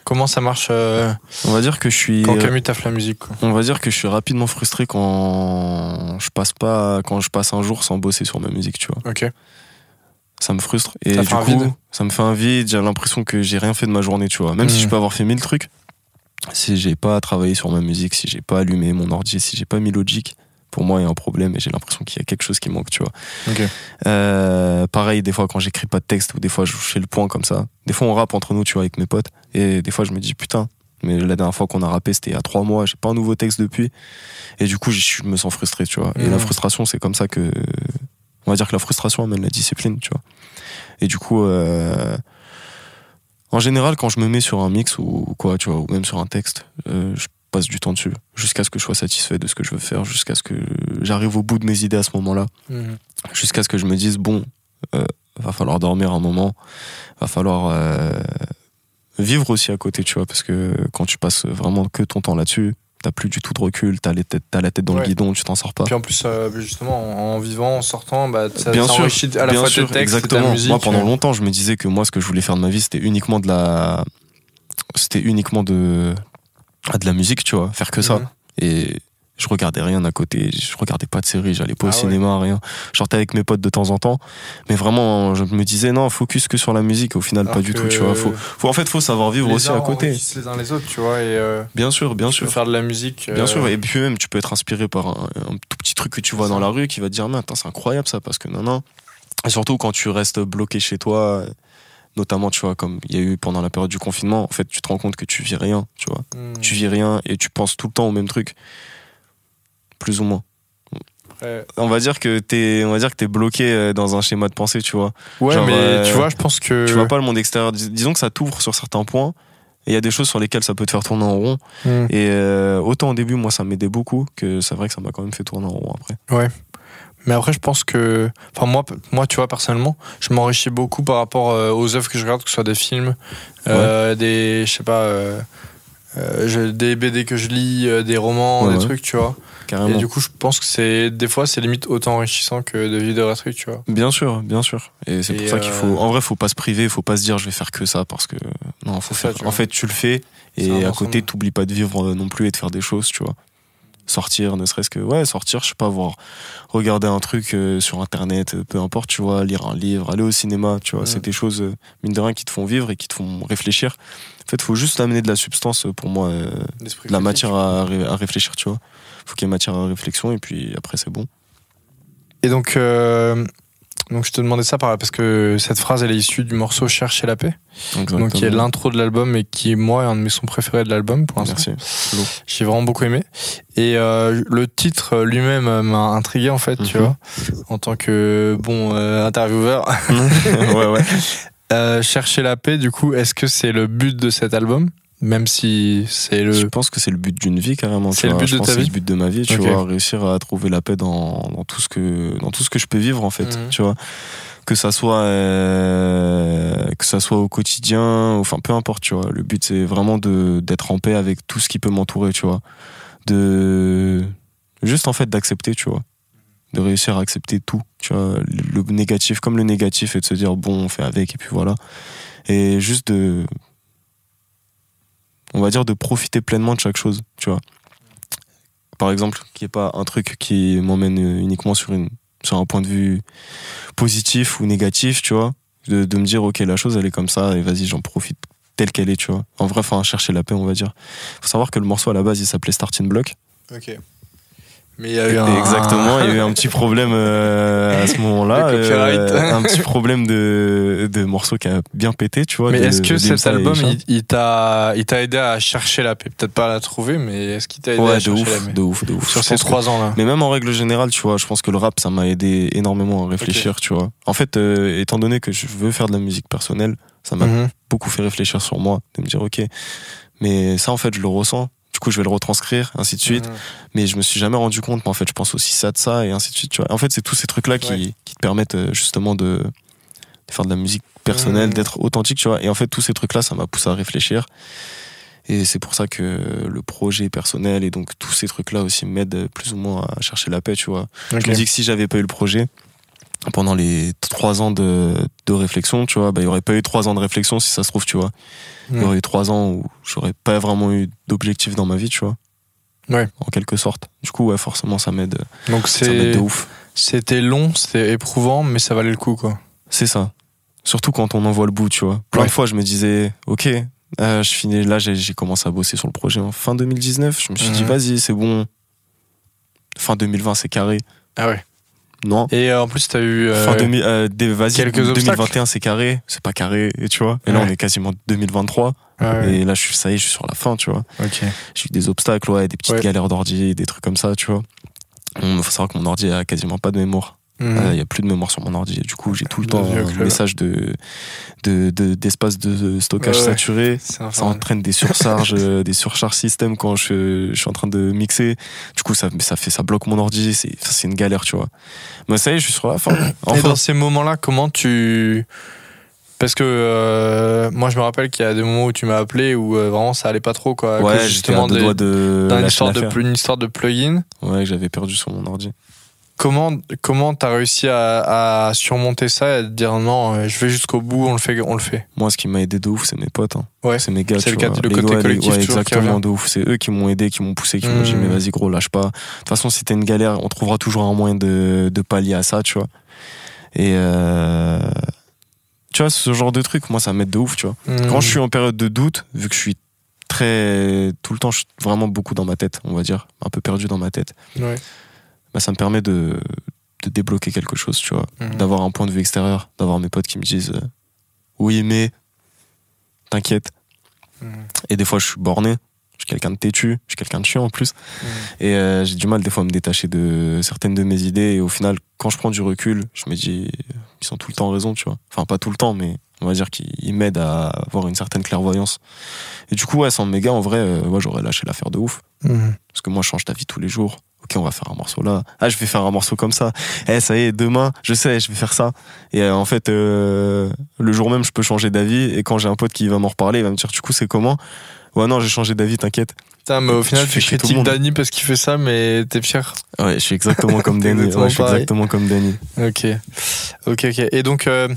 Comment ça marche euh, On va dire que je suis. quand Camus taffe la musique quoi. On va dire que je suis rapidement frustré quand je passe pas, quand je passe un jour sans bosser sur ma musique, tu vois. Ok. Ça me frustre. Et Ça du coup, vide. ça me fait un vide. J'ai l'impression que j'ai rien fait de ma journée, tu vois. Même si Mhm. je peux avoir fait mille trucs, si j'ai pas travaillé sur ma musique, si j'ai pas allumé mon ordi, si j'ai pas mis Logic, pour moi, il y a un problème et j'ai l'impression qu'il y a quelque chose qui manque, tu vois. Euh, pareil, des fois, quand j'écris pas de texte ou des fois, je fais le point comme ça. Des fois, on rappe entre nous, tu vois, avec mes potes. Et des fois, je me dis, putain, mais la dernière fois qu'on a rappé, c'était il y a trois mois, j'ai pas un nouveau texte depuis. Et du coup, je me sens frustré, tu vois. Et Mhm. la frustration, c'est comme ça que. On va dire que la frustration amène la discipline, tu vois. Et du coup, euh, en général, quand je me mets sur un mix ou quoi, tu vois, ou même sur un texte, euh, je passe du temps dessus jusqu'à ce que je sois satisfait de ce que je veux faire, jusqu'à ce que j'arrive au bout de mes idées à ce moment-là Mhm. jusqu'à ce que je me dise bon, euh, va falloir dormir un moment, va falloir euh, vivre aussi à côté, tu vois, parce que quand tu passes vraiment que ton temps là-dessus, t'as plus du tout de recul, t'as les têtes- t'as la tête dans Ouais. le guidon, tu t'en sors pas. Puis en plus, euh, justement, en, en vivant, en sortant, bah, ça, bien ça sûr, enrichit à la bien fois sûr, tes textes, exactement. ta musique. Moi, pendant euh, longtemps, je me disais que moi, ce que je voulais faire de ma vie, c'était uniquement de la, c'était uniquement de, ah, de la musique, tu vois, faire que ça. Et je regardais rien à côté, je regardais pas de séries, j'allais pas au Ah ouais. cinéma, rien. Je sortais avec mes potes de temps en temps, mais vraiment, je me disais non, focus que sur la musique. Au final, Alors pas du tout, tu vois. Faut, faut, en fait, faut savoir vivre les aussi à côté. les uns les autres, tu vois, et euh, Bien sûr, bien sûr. faire de la musique. Bien euh, sûr, et puis même, tu peux être inspiré par un, un tout petit truc que tu vois dans ça. la rue qui va te dire, mais attends, c'est incroyable ça, parce que non, non. Et surtout quand tu restes bloqué chez toi, notamment, tu vois, comme il y a eu pendant la période du confinement, en fait, tu te rends compte que tu vis rien, tu vois. hmm, Tu vis rien et tu penses tout le temps au même truc. Plus ou moins. On va dire que t'es, on va dire que t'es bloqué euh, dans un schéma de pensée, tu vois. Ouais, Genre, mais euh, tu vois, je pense que. Tu vois pas le monde extérieur. Dis- disons que ça t'ouvre sur certains points. Et il y a des choses sur lesquelles ça peut te faire tourner en rond. Hmm. Et euh, autant au début, moi, ça m'aidait beaucoup que c'est vrai que ça m'a quand même fait tourner en rond après. Mais après, je pense que. Enfin, moi, moi tu vois, personnellement, je m'enrichis beaucoup par rapport euh, aux œuvres que je regarde, que ce soit des films, euh, des. Je sais pas. euh, je- des BD que je lis, des romans, Ouais, des ouais. trucs, tu vois. Carrément. Et du coup, je pense que c'est. Des fois, c'est limite autant enrichissant que de vivre vrais trucs, tu vois. Bien sûr, bien sûr. Et c'est Et pour ça qu'il faut. En vrai, faut pas se priver, faut pas se dire je vais faire que ça parce que. Non, faut ça, faire. tu en fait, tu le fais et un à côté, t'oublies pas de vivre non plus et de faire des choses, tu vois. Sortir, ne serait-ce que. Ouais, sortir, je sais pas, voir. Regarder un truc euh, sur internet, euh, peu importe, tu vois, lire un livre, aller au cinéma, tu vois. C'est des choses, euh, mine de rien, qui te font vivre et qui te font réfléchir. En fait, faut juste amener de la substance pour moi, euh, de la matière à, ré- à réfléchir, tu vois. Faut qu'il y ait matière à réflexion et puis après, c'est bon. Et donc, euh, donc, je te demandais ça par- parce que cette phrase, elle est issue du morceau Chercher la paix. Donc, qui est l'intro de l'album et qui, moi, est un de mes sons préférés de l'album pour l'instant. Merci. J'ai vraiment beaucoup aimé. Et euh, le titre lui-même euh, m'a intrigué, en fait, tu Mhm. vois, en tant que bon euh, intervieweur. ouais, ouais. Euh, Chercher la paix, du coup, est-ce que c'est le but de cet album? Même si c'est Je le. pense que c'est le but d'une vie carrément. C'est le vois. but Je de pense ta que c'est vie le but de ma vie, tu Ok. vois, réussir à trouver la paix dans, dans tout ce que dans tout ce que je peux vivre en fait, Mhm. tu vois. Que ça soit euh, que ça soit au quotidien, enfin peu importe, tu vois. Le but c'est vraiment de d'être en paix avec tout ce qui peut m'entourer, tu vois. De juste en fait d'accepter, tu vois. De réussir à accepter tout, tu vois, le négatif comme le négatif et de se dire bon, on fait avec et puis voilà. Et juste de on va dire de profiter pleinement de chaque chose, tu vois. Par exemple, qu'il n'y ait pas un truc qui m'emmène uniquement sur, une, sur un point de vue positif ou négatif, tu vois. De, de me dire, ok, la chose, elle est comme ça, et vas-y, j'en profite telle qu'elle est, tu vois. En vrai, enfin, chercher la paix, on va dire. faut savoir que le morceau, à la base, il s'appelait Starting Block. Ok. Mais il y a eu un. Exactement, il y a eu un petit problème euh, à ce moment-là. Euh, un petit problème de, de morceau qui a bien pété, tu vois. Mais est-ce que cet album, il, t'a, il t'a aidé à chercher la paix Peut-être pas à la trouver, mais est-ce qu'il t'a aidé à Ouais, de chercher ouf, la paix de ouf, de ouf. Sur Je ces que- trois ans-là? Mais même en règle générale, tu vois, je pense que le rap, ça m'a aidé énormément à réfléchir, tu vois. En fait, euh, étant donné que je veux faire de la musique personnelle, ça m'a Mhm. beaucoup fait réfléchir sur moi, de me dire, ok, mais ça, en fait, je le ressens. Du coup, je vais le retranscrire, ainsi de suite. Mhm. Mais je me suis jamais rendu compte, mais en fait, je pense aussi ça de ça, et ainsi de suite, tu vois. En fait, c'est tous ces trucs-là qui, Ouais. qui te permettent euh, justement de, de faire de la musique personnelle, Mhm. d'être authentique, tu vois. Et en fait, tous ces trucs-là, ça m'a poussé à réfléchir. Et c'est pour ça que le projet personnel et donc tous ces trucs-là aussi m'aident plus ou moins à chercher la paix, tu vois. Ok. Je me dis que si j'avais pas eu le projet, pendant les trois ans de, de réflexion, tu vois, bah, il y aurait pas eu trois ans de réflexion si ça se trouve, tu vois. Il y aurait eu trois ans où j'aurais pas vraiment eu d'objectif dans ma vie, tu vois. Ouais. En quelque sorte. Du coup, ouais, forcément, ça m'aide, Donc c'est ouf. c'était long, c'était éprouvant, mais ça valait le coup quoi. C'est ça. Surtout quand on en voit le bout, tu vois. Plein Ouais. de fois, je me disais, ok, euh, je finis, là, j'ai j'ai commencé à bosser sur le projet en fin 2019. Je me suis dit, Mhm. vas-y, c'est bon. Fin 2020, c'est carré. Ah ouais. Non. Et euh, en plus t'as eu euh, Fin 2000, euh, des- vas-y, quelques 2021, c'est carré. C'est pas carré, et tu vois. Et là, Ouais. on est quasiment 2023. ah ouais, Et là, je suis, ça y est, je suis sur la fin, tu vois. ok. J'ai eu des obstacles, ouais, des petites Ouais. galères d'ordi, des trucs comme ça, tu vois. Il faut savoir que mon ordi a quasiment pas de mémoire. Mhm. Euh, Il y a plus de mémoire sur mon ordi. Du coup, j'ai tout le temps un club. message de, de, de- d'espace de stockage Ouais, saturé. Ça entraîne des surcharges, euh, des surcharges système quand je, je suis en train de mixer. Du coup, ça, ça fait, ça bloque mon ordi. C'est, une galère, tu vois. Mais ça y est, je suis sur la fin. Et Enfin, dans ces moments-là, comment tu. Parce que euh, moi, je me rappelle qu'il y a des moments où tu m'as appelé où euh, vraiment ça allait pas trop, quoi. ouais, des- de lâcher histoire de, une histoire de plugin. Ouais, que j'avais perdu sur mon ordi. Comment comment t'as réussi à, à surmonter ça et à te dire non, je vais jusqu'au bout, on le fait, on le fait. Moi, ce qui m'a aidé de ouf, c'est mes potes. hein. Ouais. C'est mes gars. C'est le cas- le Les côté gars, les- collectif ouais, toujours qui exactement, revient. de ouf. C'est eux qui m'ont aidé, qui m'ont poussé, qui m'ont dit, Mmh. mais vas-y, gros, lâche pas. De toute façon, si t'as une galère, on trouvera toujours un moyen de, de pallier à ça, tu vois. Et, euh, tu vois, ce genre de truc, moi, ça m'aide de ouf, tu vois. Hmm. Quand je suis en période de doute, vu que je suis très, tout le temps, je suis vraiment beaucoup dans ma tête, on va dire, un peu perdu dans ma tête, Ouais. Bah, ça me permet de, de débloquer quelque chose, tu vois Mhm. d'avoir un point de vue extérieur, d'avoir mes potes qui me disent euh, oui mais t'inquiète. Mhm. Et des fois je suis borné, je suis quelqu'un de têtu, je suis quelqu'un de chiant en plus. Mhm. Et euh, j'ai du mal des fois à me détacher de certaines de mes idées. Et au final, quand je prends du recul, je me dis ils sont tout le temps raison, tu vois. Enfin pas tout le temps, mais on va dire qu'ils ils m'aident à avoir une certaine clairvoyance. Et du coup ouais, sans mes gars, en vrai, euh, ouais, j'aurais lâché l'affaire de ouf. Hmm. Parce que moi, je change ta vie tous les jours. Ok, on va faire un morceau là. Ah, je vais faire un morceau comme ça. Eh, ça y est, demain, je sais, je vais faire ça. Et euh, en fait, euh, le jour même, je peux changer d'avis. Et quand j'ai un pote qui va m'en reparler, il va me dire, du coup, c'est comment? Ouais, non, j'ai changé d'avis, t'inquiète. Putain, mais au final, Tu tu critiques. Dany parce qu'il fait ça, mais t'es fier. Ouais, je suis exactement comme T'es Danny. exactement Ouais, je suis pareil. exactement comme Danny. Ok, ok, ok. Et donc, euh,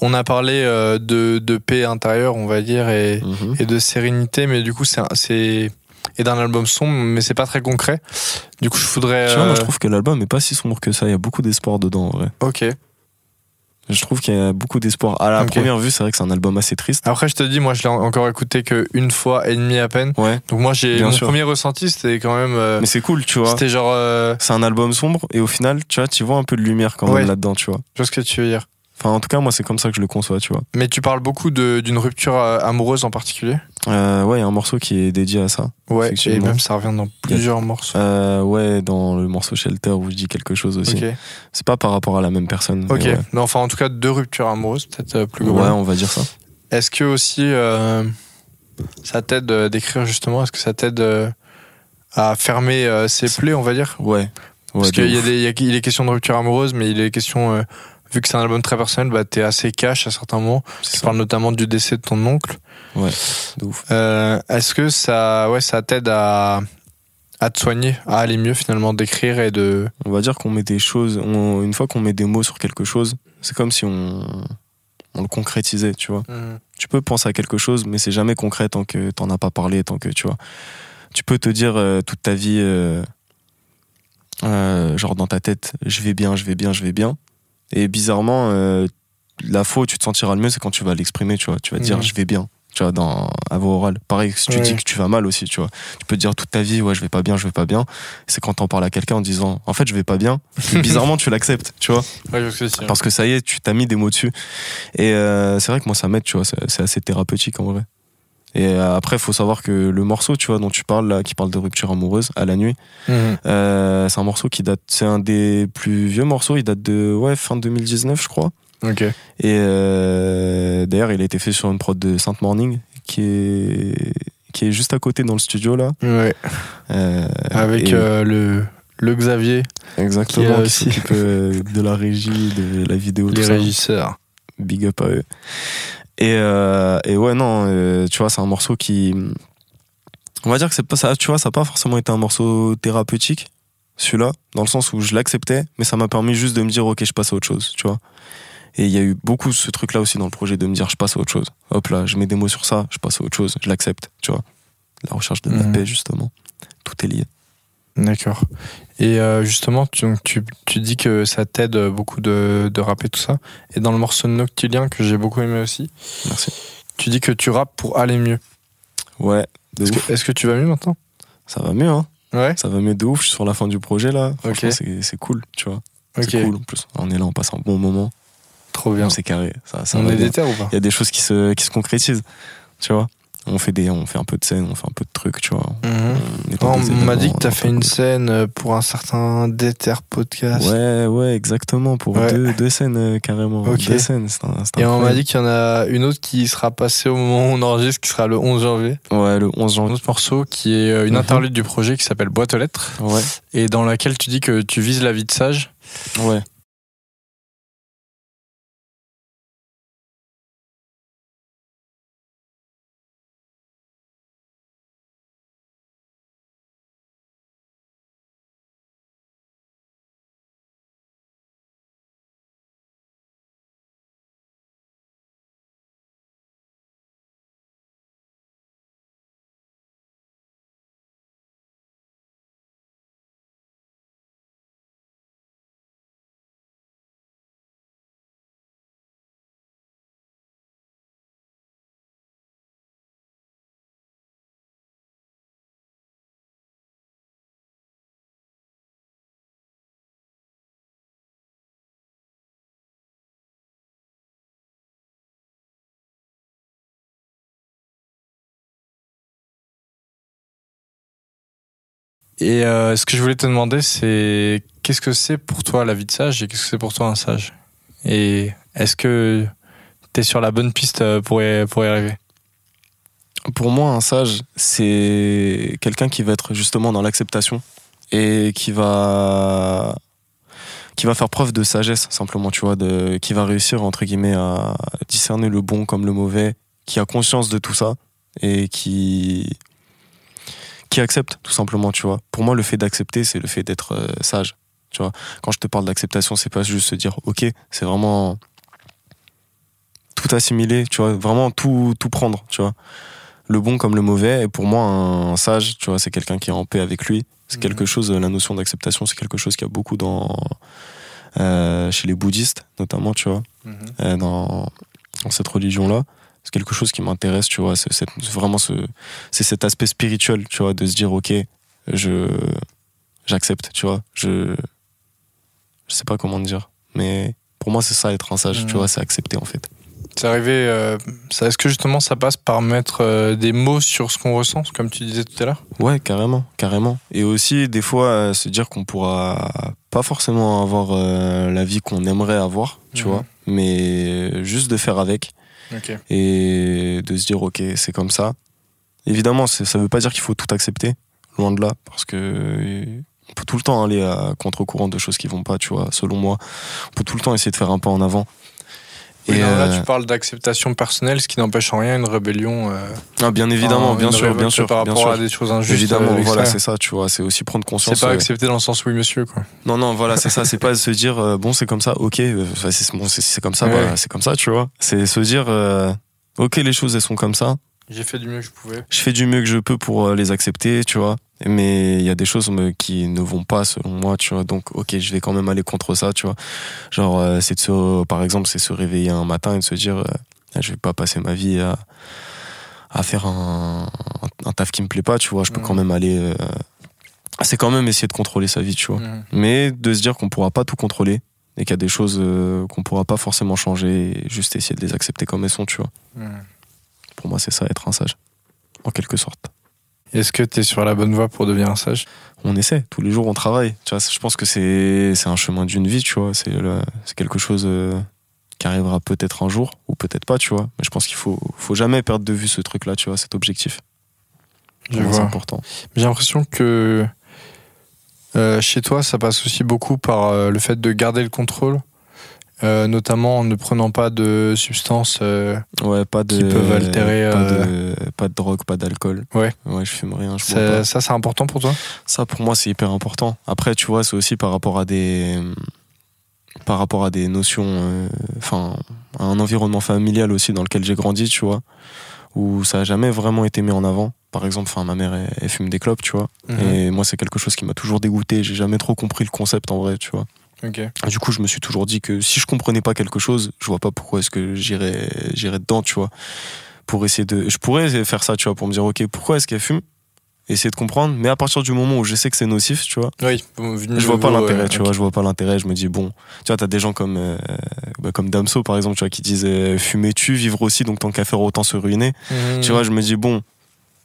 on a parlé euh, de, de paix intérieure, on va dire, et, Mhm. et de sérénité, mais du coup, c'est et d'un album sombre, mais c'est pas très concret. Du coup, je voudrais. Tu vois, moi, euh, je trouve que l'album est pas si sombre que ça. Il y a beaucoup d'espoir dedans, en vrai. Ok. Je trouve qu'il y a beaucoup d'espoir. À la première vue, c'est vrai que c'est un album assez triste. Après, je te dis, moi, je l'ai encore écouté qu'une fois et demie à peine. Ouais. Donc moi, j'ai mon sûr. premier ressenti, c'était quand même. euh, Mais c'est cool, tu vois. c'était genre. euh, C'est un album sombre. Et au final, tu vois, tu vois un peu de lumière quand Ouais. même là-dedans, tu vois. je vois ce que tu veux dire. Enfin, en tout cas, moi, c'est comme ça que je le conçois, tu vois. Mais tu parles beaucoup d'une rupture euh, amoureuse en particulier? Euh, ouais, il y a un morceau qui est dédié à ça. Ouais. Et même ça revient dans plusieurs morceaux. Euh, ouais, dans le morceau Shelter où je dis quelque chose aussi. Ok. C'est pas par rapport à la même personne. mais Ok. Ouais. Mais enfin, en tout cas, deux ruptures amoureuses, peut-être euh, plus Ouais, globalement. on va dire ça. Est-ce que aussi euh, ça t'aide euh, d'écrire justement? Est-ce que ça t'aide euh, à fermer euh, ses plaies, on va dire? Ouais. ouais Parce qu'il y y a- il est question de rupture amoureuse, mais il est question, euh, vu que c'est un album très personnel, bah, t'es assez cash à certains moments. Tu ça, parles notamment du décès de ton oncle. de ouf. Euh, Est-ce que ça, ouais, ça t'aide à, à te soigner, à aller mieux finalement, d'écrire et de. On va dire qu'on met des choses. on- une fois qu'on met des mots sur quelque chose, c'est comme si on, on le concrétisait, tu vois. tu peux penser à quelque chose, mais c'est jamais concret tant que t'en as pas parlé, tant que tu vois. Tu peux te dire euh, toute ta vie, euh, genre dans ta tête, je vais bien, je vais bien, je vais bien. Et bizarrement, euh, la fois où tu te sentiras le mieux, c'est quand tu vas l'exprimer, tu vois. Tu vas te dire, je vais bien, tu vois, dans, à voix orale. Pareil, si tu Ouais. dis que tu vas mal aussi, tu vois. Tu peux te dire toute ta vie, ouais, je vais pas bien, je vais pas bien. C'est quand t'en parles à quelqu'un en disant, en fait, je vais pas bien. Bizarrement, tu l'acceptes, tu vois. Ouais, parce que si, hein. Parce que ça y est, tu t'as mis des mots dessus. Et euh, c'est vrai que moi, ça m'aide, tu vois, c'est assez thérapeutique en vrai. Et euh, après, il faut savoir que le morceau, tu vois, dont tu parles là, qui parle de rupture amoureuse à la nuit, Mhm. euh, c'est un morceau qui date, c'est un des plus vieux morceaux, il date de ouais, fin 2019, je crois. Ok. Et euh, d'ailleurs, il a été fait sur une prod de Saint Morning, qui est, qui est juste à côté dans le studio là. Ouais. Euh, Avec et- le, le Xavier, exactement, qui aussi- de la régie, de la vidéo, tout les ça. régisseurs. big up à eux. Et, euh, et ouais, non, euh, tu vois, c'est un morceau qui. On va dire que c'est pas ça, tu vois, ça n'a pas forcément été un morceau thérapeutique. celui-là, dans le sens où je l'acceptais, mais ça m'a permis juste de me dire, ok, je passe à autre chose, tu vois. Et il y a eu beaucoup ce truc-là aussi dans le projet de me dire, je passe à autre chose. Hop là, je mets des mots sur ça, je passe à autre chose, je l'accepte, tu vois. La recherche de la Mhm. paix, justement. Tout est lié. D'accord. Et euh, justement, tu, donc, tu, tu dis que ça t'aide beaucoup de, de rapper tout ça. Et dans le morceau Noctilien que j'ai beaucoup aimé aussi, Merci. tu dis que tu rappes pour aller mieux. Ouais, Est-ce que, tu vas mieux maintenant? Ça va mieux, hein. Ouais. Ça va mieux de ouf. Je suis sur la fin du projet, là. Franchement, Ok. c'est- cool, tu vois. Ok. C'est cool, en plus. On est là, on passe un bon moment. Trop bien. C'est carré. Ça, ça On est déter ou pas? Il y a des choses qui se, qui se concrétisent. Tu vois on fait, des, on fait un peu de scène, on fait un peu de trucs, tu vois. Mhm. On, m'a dit que t'as fait une scène euh, pour un certain Déter podcast. Ouais, ouais, exactement. Pour Ouais. deux, deux scènes, euh, carrément. Ok. Deux scènes. c'est un- c'est Et on m'a dit qu'il y en a une autre qui sera passée au moment où on enregistre, qui sera le 11 janvier. Ouais, le 11 Un janvier. autre morceau qui est euh, une Mhm. interlude du projet qui s'appelle Boîte aux lettres Ouais, et dans laquelle tu dis que tu vises la vie de sage. ouais. Et euh, ce que je voulais te demander, c'est qu'est-ce que c'est pour toi la vie de sage et qu'est-ce que c'est pour toi un sage? Et est-ce que t'es sur la bonne piste euh, pour y, pour y arriver? Pour moi, un sage, c'est quelqu'un qui va être justement dans l'acceptation et qui va qui va faire preuve de sagesse simplement, tu vois, de qui va réussir entre guillemets à discerner le bon comme le mauvais, qui a conscience de tout ça et qui qui accepte tout simplement, tu vois. Pour moi, le fait d'accepter, c'est le fait d'être euh, sage, tu vois. Quand je te parle d'acceptation, c'est pas juste se dire OK, c'est vraiment tout assimiler, tu vois, vraiment tout tout prendre, tu vois le bon comme le mauvais. Et pour moi, un sage, tu vois, c'est quelqu'un qui est en paix avec lui. C'est Mhm. quelque chose, la notion d'acceptation, c'est quelque chose qu'il y a beaucoup dans, euh, chez les bouddhistes, notamment, tu vois, euh, dans, dans cette religion-là. C'est quelque chose qui m'intéresse, tu vois. C'est vraiment ce, c'est cet aspect spirituel, tu vois, de se dire, ok, je, j'accepte, tu vois. Je, je sais pas comment dire, mais pour moi, c'est ça être un sage, tu vois, c'est accepter en fait. C'est arrivé. euh, ça- Est-ce que justement ça passe par mettre euh, des mots sur ce qu'on ressent, comme tu disais tout à l'heure? Ouais, carrément, carrément. Et aussi, des fois, euh, se dire qu'on pourra pas forcément avoir euh, la vie qu'on aimerait avoir, tu Mhm. vois, mais juste de faire avec Et de se dire, ok, c'est comme ça. Évidemment, ça veut pas dire qu'il faut tout accepter, loin de là, parce que on peut tout le temps aller à contre-courant de choses qui vont pas, tu vois, selon moi. On peut tout le temps essayer de faire un pas en avant. Et là, euh, tu parles d'acceptation personnelle, ce qui n'empêche en rien une rébellion. euh, ah, bien évidemment, en- bien sûr, bien sûr, Par rapport sûr. à des choses injustes. Évidemment, euh, voilà, c'est ça, tu vois, c'est aussi prendre conscience. C'est pas euh, accepté dans le sens oui, monsieur, quoi. Non, non, voilà, c'est ça. C'est pas se dire, euh, bon, c'est comme ça, ok, enfin, c'est bon, comme ça, Ouais. bah, c'est comme ça, tu vois. C'est se dire, euh, ok, les choses, elles sont comme ça. J'ai fait du mieux que je pouvais. Je fais du mieux que je peux pour euh, les accepter, tu vois. Mais il y a des choses me- qui ne vont pas selon moi, tu vois. Donc, ok, je vais quand même aller contre ça, tu vois. Genre, euh, c'est de se, par exemple, c'est se réveiller un matin et de se dire, euh, je vais pas passer ma vie à, à faire un, un taf qui me plaît pas, tu vois. Je peux Mhm. quand même aller. euh, c'est quand même essayer de contrôler sa vie, tu vois Mhm. mais de se dire qu'on pourra pas tout contrôler et qu'il y a des choses euh, qu'on pourra pas forcément changer et juste essayer de les accepter comme elles sont, tu vois. Mhm. Pour moi, c'est ça être un sage, en quelque sorte. Est-ce que tu es sur la bonne voie pour devenir un sage? On essaie, tous les jours on travaille. Tu vois, je pense que c'est c'est un chemin d'une vie, tu vois. C'est quelque chose euh, qui arrivera peut-être un jour ou peut-être pas, tu vois. Mais je pense qu'il faut faut jamais perdre de vue ce truc-là, tu vois, cet objectif. Je C'est important. J'ai l'impression que euh, chez toi, ça passe aussi beaucoup par euh, le fait de garder le contrôle euh, notamment en ne prenant pas de substances. euh, Ouais, pas de. Qui peuvent altérer, Pas, de, pas de drogue, pas d'alcool. Ouais. Ouais, je fume rien. Je bois ça, pas. ça, c'est important pour toi? Ça, pour moi, c'est hyper important. Après, tu vois, c'est aussi par rapport à des. Par rapport à des notions. euh, Enfin, à un environnement familial aussi dans lequel j'ai grandi, tu vois. Où ça a jamais vraiment été mis en avant. Par exemple, enfin, ma mère, elle, elle fume des clopes, tu vois. Mhm. Et moi, c'est quelque chose qui m'a toujours dégoûté. J'ai jamais trop compris le concept en vrai, tu vois. Du coup, je me suis toujours dit que si je comprenais pas quelque chose, je vois pas pourquoi est-ce que j'irais j'irais dedans, tu vois. Pour essayer de je pourrais faire ça, tu vois, pour me dire OK, pourquoi est-ce qu'elle fume? Essayer de comprendre, mais à partir du moment où je sais que c'est nocif, tu vois, Oui, je vois pas l'intérêt, tu vois, je vois pas l'intérêt, je me dis bon, tu vois, t'as des gens comme euh, bah, comme Damso par exemple, tu vois, qui disent euh, fumer tu, vivre aussi, donc tant qu'à faire autant se ruiner. Mhm. Tu vois, je me dis bon,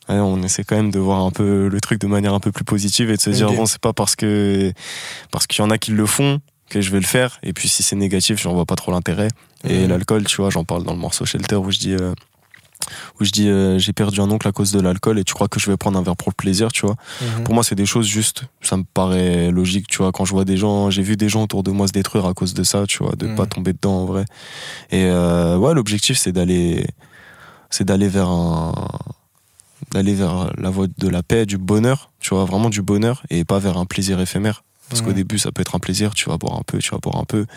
ouais, on essaie quand même de voir un peu le truc de manière un peu plus positive et de se dire bon, c'est pas parce que parce qu'il y en a qui le font que je vais le faire. Et puis si c'est négatif, j'en vois pas trop l'intérêt. Et Mhm. l'alcool, tu vois, j'en parle dans le morceau Shelter où je dis euh, où je dis euh, j'ai perdu un oncle à cause de l'alcool et tu crois que je vais prendre un verre pour le plaisir, tu vois. Mhm. Pour moi, c'est des choses juste, ça me paraît logique, tu vois. Quand je vois des gens, j'ai vu des gens autour de moi se détruire à cause de ça, tu vois, de Mhm. pas tomber dedans en vrai. Et euh, ouais, l'objectif, c'est d'aller, c'est d'aller vers un, d'aller vers la voie de la paix, du bonheur, tu vois, vraiment du bonheur et pas vers un plaisir éphémère. Parce qu'au début, ça peut être un plaisir, tu vas boire un peu, tu vas boire un peu,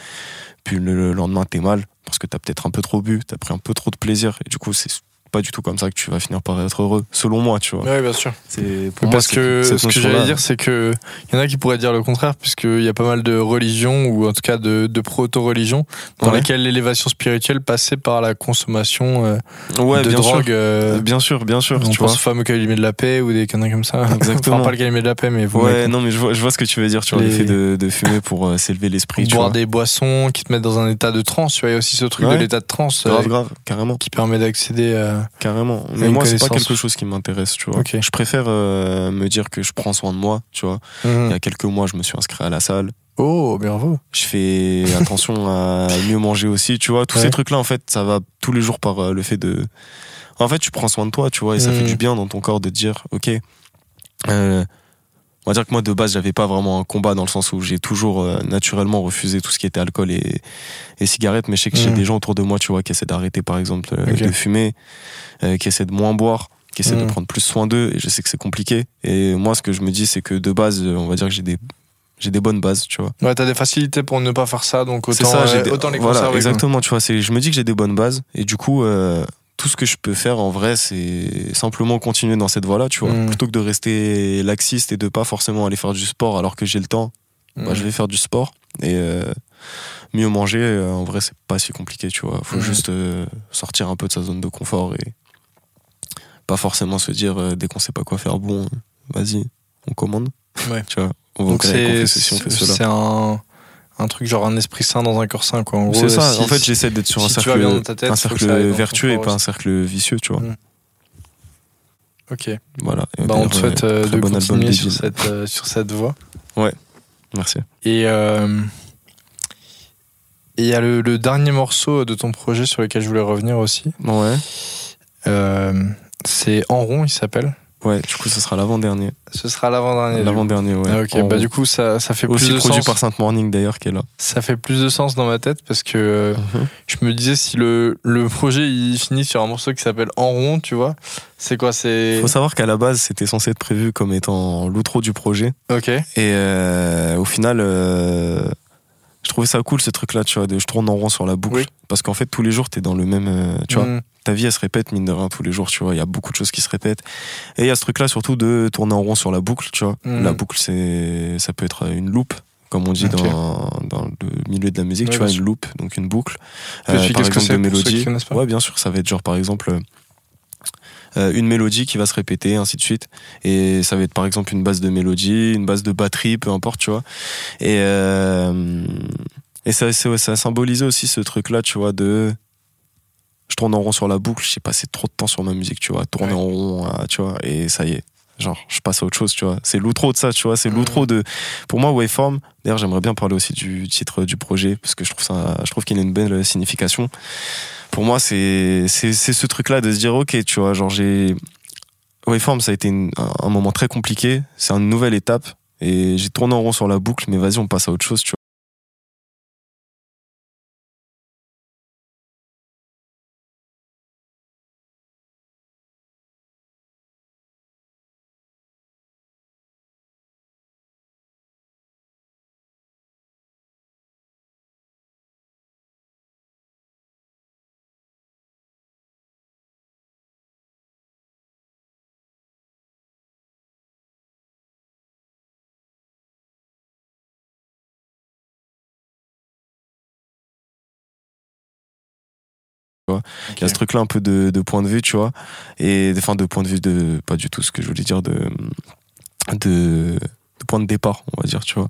puis le, le lendemain, t'es mal parce que t'as peut-être un peu trop bu, t'as pris un peu trop de plaisir, et du coup, c'est pas du tout comme ça que tu vas finir par être heureux, selon moi, tu vois. Ouais, bien sûr. C'est pour moi, Parce que cette ce que j'allais dire, c'est que il y en a qui pourraient dire le contraire, puisqu'il y a pas mal de religions, ou en tout cas de, de proto-religions, dans Ouais. lesquelles l'élévation spirituelle passait par la consommation euh, ouais, de bien drogue. sûr. euh, Bien sûr, bien sûr, on tu pense vois. au fameux calumet de la paix ou des conneries comme ça. Exactement. enfin, pas le calumet de la paix, mais vous Ouais, non, mais je vois, je vois ce que tu veux dire, tu vois, Les- le fait de, de fumer pour euh, s'élever l'esprit, tu boire vois. des boissons qui te mettent dans un état de transe. Tu vois, il y a aussi ce truc Ouais. de l'état de transe euh, Grave, grave, carrément, qui permet d'accéder à. Carrément. Mais moi, c'est pas quelque chose qui m'intéresse, tu vois. Je préfère euh, me dire que je prends soin de moi, tu vois. Il Mhm. y a quelques mois, je me suis inscrit à la salle. Oh, bravo. Je fais attention à mieux manger aussi, tu vois. Tous Ouais. ces trucs-là, en fait, ça va tous les jours par euh, le fait de. En fait, tu prends soin de toi, tu vois, et ça Mhm. fait du bien dans ton corps de te dire, ok. euh, on va dire que moi, de base, j'avais pas vraiment un combat dans le sens où j'ai toujours euh, naturellement refusé tout ce qui était alcool et, et cigarettes, mais je sais que j'ai Mhm. des gens autour de moi, tu vois, qui essaient d'arrêter, par exemple, euh, de fumer, euh, qui essaient de moins boire, qui essaient de prendre plus soin d'eux, et je sais que c'est compliqué. Et moi, ce que je me dis, c'est que de base, on va dire que j'ai des, j'ai des bonnes bases, tu vois. Ouais, t'as des facilités pour ne pas faire ça, donc autant, ça, euh, des- autant les voilà, quoi. exactement, tu vois, je me dis que j'ai des bonnes bases, et du coup, euh, tout ce que je peux faire en vrai, c'est simplement continuer dans cette voie-là, tu vois. Mhm. Plutôt que de rester laxiste et de pas forcément aller faire du sport alors que j'ai le temps, bah, Mhm. je vais faire du sport. Et euh, mieux manger, euh, en vrai, c'est pas si compliqué, tu vois. Faut Mhm. juste euh, sortir un peu de sa zone de confort et pas forcément se dire dès qu'on sait pas quoi faire, bon, vas-y, on commande. Ouais. Tu vois, on va Donc au grec, on c'est fait ceci, on fait cela. c'est un, un truc genre un esprit sain dans un corps sain, quoi. En gros, C'est ça, si- en fait, j'essaie d'être sur si un cercle, tête, un cercle vertueux et pas un cercle vicieux, tu vois. Mhm. Ok. Voilà. Et Bah, on te souhaite euh, euh, de bon continuer sur cette, euh, sur cette voie. Merci. Et euh, et il y a le, le dernier morceau de ton projet sur lequel je voulais revenir aussi. Ouais. C'est En rond, il s'appelle. Ouais, du coup, ce sera l'avant-dernier. Ce sera l'avant-dernier. L'avant-dernier, ouais. Ah, ok, En bah du coup ça, ça fait Aussi plus de produit sens. par Sainte Morning d'ailleurs, qui est là. Ça fait plus de sens dans ma tête parce que euh, Mhm. je me disais si le, le projet il finit sur un morceau qui s'appelle En rond, tu vois, c'est quoi C'est Faut savoir qu'à la base, c'était censé être prévu comme étant l'outro du projet. ok. Et euh, au final, euh, je trouvais ça cool ce truc-là, tu vois, de je tourne en rond sur la boucle. Oui. Parce qu'en fait, tous les jours, t'es dans le même. euh, tu vois, Mm. ta vie, elle se répète, mine de rien, tous les jours, tu vois. Il y a beaucoup de choses qui se répètent. Et il y a ce truc-là, surtout, de tourner en rond sur la boucle, tu vois. Mhm. La boucle, c'est, ça peut être une loupe. Comme on dit dans, dans le milieu de la musique, Ouais, tu vois, une loupe, donc une boucle. Expliquer par que exemple, de pas? Ouais, bien sûr, ça va être genre, par exemple, euh, une mélodie qui va se répéter, ainsi de suite. Et ça va être par exemple une base de mélodie, une base de batterie, peu importe, tu vois. Et, euh, et ça, ça symbolisait aussi ce truc-là, tu vois, de. Je tourne en rond sur la boucle, j'ai passé trop de temps sur ma musique, tu vois, tourner Ouais. en rond, ah, tu vois, et ça y est. Genre, je passe à autre chose, tu vois. C'est l'outro de ça, tu vois. C'est l'outro de. Pour moi, Waveform, d'ailleurs, j'aimerais bien parler aussi du titre du projet, parce que je trouve ça, je trouve qu'il a une belle signification. Pour moi, c'est, c'est, ce truc-là de se dire, ok, tu vois, genre, j'ai. Waveform, ça a été une- un, un moment très compliqué. C'est une nouvelle étape. Et j'ai tourné en rond sur la boucle, mais vas-y, on passe à autre chose, tu Il y a ce truc-là un peu de, point de vue, tu vois. Et enfin, de point de vue de. Pas du tout ce que je voulais dire, de, de point de départ, on va dire, tu vois.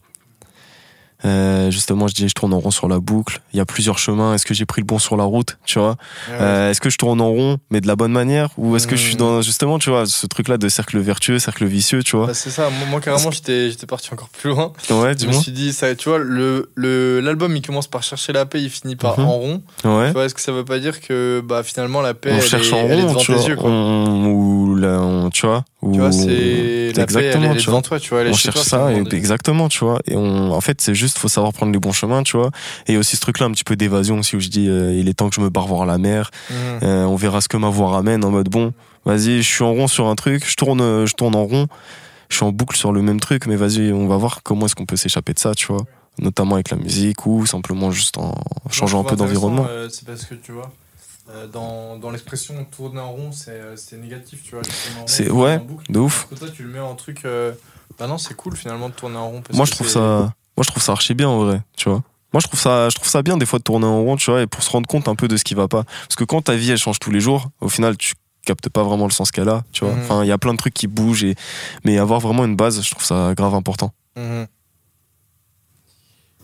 Euh, justement, je dis, je tourne en rond sur la boucle. Il y a plusieurs chemins. Est-ce que j'ai pris le bon sur la route, tu vois? Euh, Est-ce que je tourne en rond, mais de la bonne manière, ou est-ce que je suis Mhm. dans justement, tu vois, ce truc-là de cercle vertueux, cercle vicieux, tu vois? Bah, c'est ça, moi, carrément j'étais j'étais parti encore plus loin. Ouais, Je me suis dit, ça, tu vois, le le- l'album il commence par chercher la paix, il finit par Mhm. en rond. Ouais. Tu vois, est-ce que ça veut pas dire que bah, finalement la paix On elle, cherche est, en rond, devant tu tes vois. yeux quoi on- ou là, on- tu vois. Tu ou- vois, c'est la paix, elle, est tu vois. devant toi, tu vois. Elle on cherche ça, et, exactement, tu vois. Et on, en fait, c'est juste, faut savoir prendre les bons chemins, tu vois. Et aussi ce truc-là, un petit peu d'évasion aussi, où je dis, euh, il est temps que je me barre voir la mer. Mhm. Euh, on verra ce que ma voix ramène, en mode bon, vas-y, je suis en rond sur un truc, je tourne, euh, je tourne en rond, je suis en boucle sur le même truc, mais vas-y, on va voir comment est-ce qu'on peut s'échapper de ça, tu vois. Notamment avec la musique ou simplement juste en changeant un peu d'environnement. euh, c'est parce que tu vois, euh, dans, dans l'expression tourner en rond, c'est euh, négatif, tu vois. C'est- ouais, de ouf. Parce que toi, tu le mets en truc. euh, Bah non, c'est cool finalement de tourner en rond. parce Moi, que je trouve ça, moi, je trouve ça archi bien en vrai, tu vois. Moi, je trouve ça, je trouve ça bien des fois de tourner en rond, tu vois, et pour se rendre compte un peu de ce qui va pas. Parce que quand ta vie elle change tous les jours, au final, tu captes pas vraiment le sens qu'elle a, tu vois. Mhm. Enfin, il y a plein de trucs qui bougent et, mais avoir vraiment une base, je trouve ça grave important. Mhm.